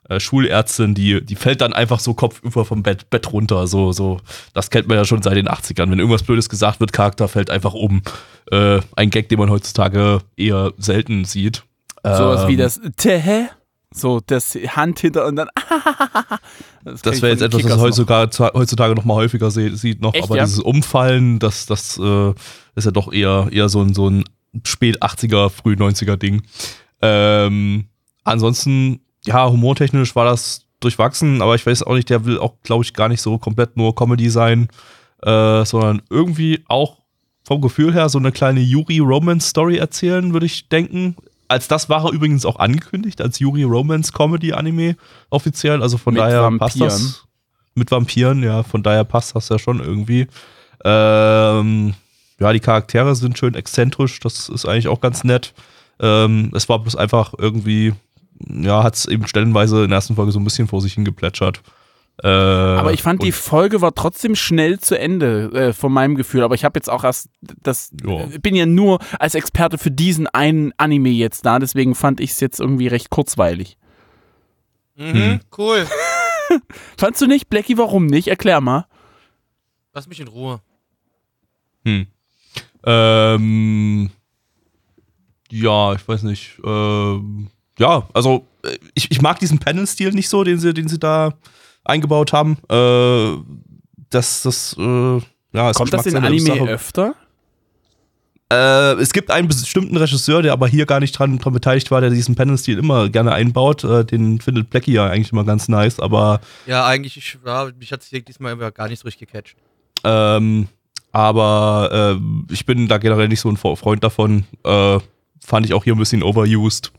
äh, Schulärztin, die, die fällt dann einfach so kopfüber vom Bett, Bett runter. So, so, das kennt man ja schon seit den 80ern. Wenn irgendwas Blödes gesagt wird, Charakter fällt einfach um. Äh, ein Gag, den man heutzutage eher selten sieht. Sowas wie Ähm, das Tähä, so das Hand hinter und dann Das, Das wäre jetzt etwas, was Kickers noch. heutzutage, heutzutage noch mal häufiger sieht noch, Echt, aber ja? dieses Umfallen, das, das äh, ist ja doch eher, eher so ein, so ein spät 80er, früh 90er Ding. Ähm, ansonsten, ja, humortechnisch war das durchwachsen, aber ich weiß auch nicht, der will auch, glaube ich, gar nicht so komplett nur Comedy sein, äh, sondern irgendwie auch vom Gefühl her so eine kleine Yuri-Romance-Story erzählen, würde ich denken. Als das war er übrigens auch angekündigt, als Yuri Romance Comedy Anime offiziell. Also von Mit daher passt Vampiren. das. Mit Vampiren, ja, von daher passt das ja schon irgendwie. Ähm, ja, die Charaktere sind schön exzentrisch, das ist eigentlich auch ganz nett. Ähm, es war bloß einfach irgendwie, ja, hat es eben stellenweise in der ersten Folge so ein bisschen vor sich hingeplätschert. Äh, Aber ich fand, die Folge war trotzdem schnell zu Ende, äh, von meinem Gefühl. Aber ich habe jetzt auch erst das, Ja. äh, bin ja nur als Experte für diesen einen Anime jetzt da, deswegen fand ich es jetzt irgendwie recht kurzweilig. Mhm, cool. Fandst du nicht? Blackie, warum nicht? Erklär mal. Lass mich in Ruhe. Hm. Ähm, ja, ich weiß nicht. Ähm, ja, also äh, ich, ich mag diesen Panel-Stil nicht so, den sie, den sie da eingebaut haben. Äh, das, das, äh, ja, ist Kommt das in. Anime öfter? Äh, es gibt einen bestimmten Regisseur, der aber hier gar nicht dran, dran beteiligt war, der diesen Panel-Stil immer gerne einbaut. Äh, den findet Blackie ja eigentlich immer ganz nice, aber Ja, eigentlich, ich, ja, mich hat es diesmal gar nicht so richtig gecatcht. Ähm, aber äh, ich bin da generell nicht so ein Freund davon. Äh, fand ich auch hier ein bisschen overused.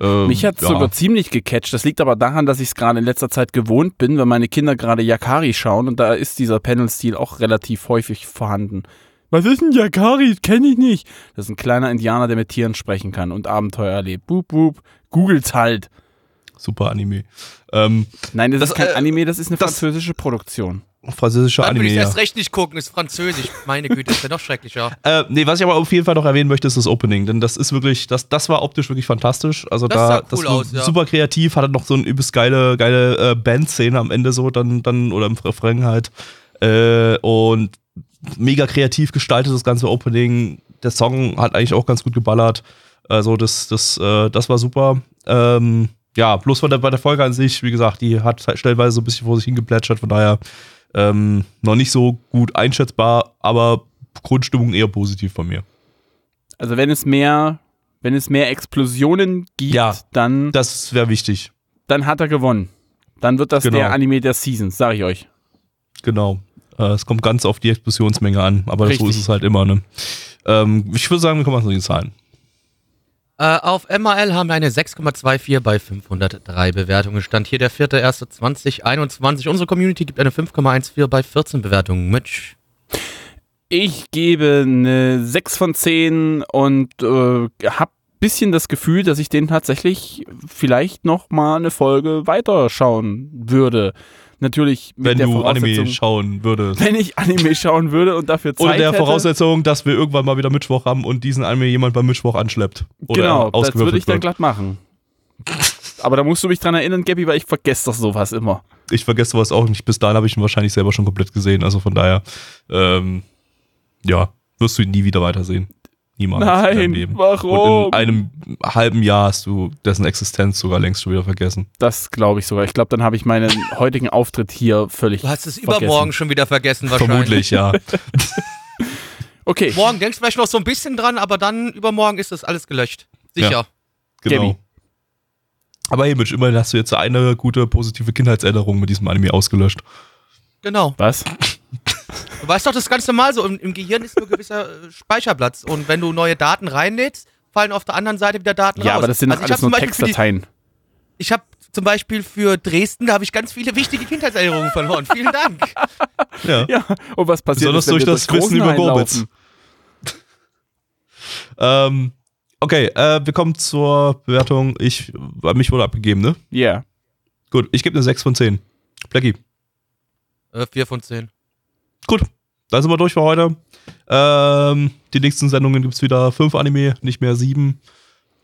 Ähm, Mich hat es ja. sogar ziemlich gecatcht. Das liegt aber daran, dass ich es gerade in letzter Zeit gewohnt bin, weil meine Kinder gerade Yakari schauen und da ist dieser Panel-Stil auch relativ häufig vorhanden. Was ist ein Yakari? Kenne ich nicht. Das ist ein kleiner Indianer, der mit Tieren sprechen kann und Abenteuer erlebt. Boop, boop. Googles halt. Super Anime. Ähm, Nein, das, Das, ist kein äh, Anime, das ist eine das- französische Produktion. Französischer Dann würde Anime. ich Ja. erst recht nicht gucken, ist französisch. Meine Güte, ist ja noch schrecklicher. Äh, nee, was ich aber auf jeden Fall noch erwähnen möchte, ist das Opening, denn das ist wirklich, das, das war optisch wirklich fantastisch. Also Das da, sah cool das war aus, ja. super kreativ, hatte noch so eine übelst geile, geile äh, Bandszene am Ende so, dann, dann oder im Refrain halt. Äh, und mega kreativ gestaltet das ganze Opening. Der Song hat eigentlich auch ganz gut geballert. Also das, das, äh, das war super. Ähm, ja, bloß bei der, bei der Folge an sich, wie gesagt, die hat halt stellenweise so ein bisschen vor sich hingeplätschert, von daher ähm, noch nicht so gut einschätzbar, aber Grundstimmung eher positiv von mir. Also wenn es mehr, wenn es mehr Explosionen gibt, Ja. dann, Das wäre wichtig. dann hat er gewonnen. Dann wird das Genau. der Anime der Season, sag ich euch. Genau. Äh, es kommt ganz auf die Explosionsmenge an, aber so Richtig. ist es halt immer. Ne? Ähm, ich würde sagen, wir kommen mal zu den Zahlen. Äh, auf MAL haben wir eine 6,24 bei 503 Bewertungen. Stand hier der 4.1.2021. Unsere Community gibt eine 5,14 bei 14 Bewertungen. Mitch. Ich gebe eine 6 von 10 und äh, hab bisschen das Gefühl, dass ich den tatsächlich vielleicht noch mal eine Folge weiterschauen würde. Natürlich mit Wenn der du Anime schauen würdest. wenn ich Anime schauen würde und dafür Zeit Unter der hätte, Voraussetzung, dass wir irgendwann mal wieder Mittwoch haben und diesen Anime jemand beim Mittwoch anschleppt. Oder genau, das würde ich dann wird. glatt machen. Aber da musst du mich dran erinnern, Gabby, weil ich vergesse doch sowas immer. Ich vergesse sowas auch nicht. Bis dahin habe ich ihn wahrscheinlich selber schon komplett gesehen. Also von daher, ähm, ja, wirst du ihn nie wieder weitersehen. Niemals. in Nein, deinem Leben. warum? Und in einem halben Jahr hast du dessen Existenz sogar längst schon wieder vergessen. Das glaube ich sogar. Ich glaube, dann habe ich meinen heutigen Auftritt hier völlig Du hast es vergessen. übermorgen schon wieder vergessen wahrscheinlich. Vermutlich, ja. Okay, Morgen denkst du vielleicht noch so ein bisschen dran, aber dann übermorgen ist das alles gelöscht. Sicher. Ja. Genau. Gabi. Aber hey, Mitch, immerhin hast du jetzt eine gute positive Kindheitserinnerung mit diesem Anime ausgelöscht. Genau. was? Weißt doch, das ist ganz normal so. Im, im Gehirn ist nur gewisser äh, Speicherplatz. Und wenn du neue Daten reinlädst, fallen auf der anderen Seite wieder Daten Ja, raus. aber das sind Also ich alles hab zum nur Beispiel für die- Textdateien. Ich habe zum Beispiel für Dresden, da habe ich ganz viele wichtige Kindheitserinnerungen verloren. Vielen Dank. Ja. Ja, und was passiert Besonders ist, wenn durch das Wissen über Gorbitz. Ähm, okay, äh, wir kommen zur Bewertung. Ich, bei mich wurde abgegeben, ne? Ja. Gut, ich gebe eine 6 von 10. Blackie. Äh, vier von zehn. Gut, dann sind wir durch für heute. Ähm, die nächsten Sendungen gibt es wieder fünf Anime, nicht mehr sieben.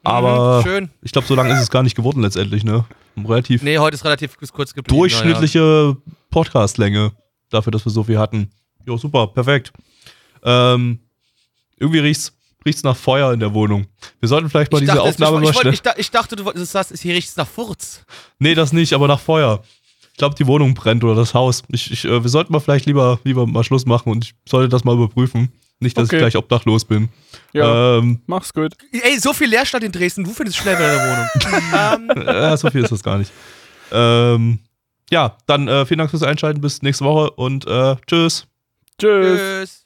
Aber Mhm, schön. ich glaube, so lange ist es gar nicht geworden letztendlich, ne? Relativ Nee, heute ist relativ kurz geblieben. durchschnittliche Podcastlänge dafür, dass wir so viel hatten. Jo, super, perfekt. Ähm, irgendwie riecht's, riecht's nach Feuer in der Wohnung. Wir sollten vielleicht mal Ich diese dachte, Aufnahme ich, mal ich, ich, da- ich dachte, du ist hier riecht nach Furz. Nee, das nicht, aber nach Feuer. Ich glaube, die Wohnung brennt oder das Haus. Ich, ich, äh, wir sollten mal vielleicht lieber, lieber mal Schluss machen und ich sollte das mal überprüfen. Nicht, dass Okay. ich gleich obdachlos bin. Ja, Ähm, mach's gut. Ey, so viel Leerstand in Dresden. Du findest schnell wieder eine Wohnung. äh, so viel ist das gar nicht. Ähm, ja, dann äh, vielen Dank fürs Einschalten. Bis nächste Woche und äh, tschüss. Tschüss. tschüss.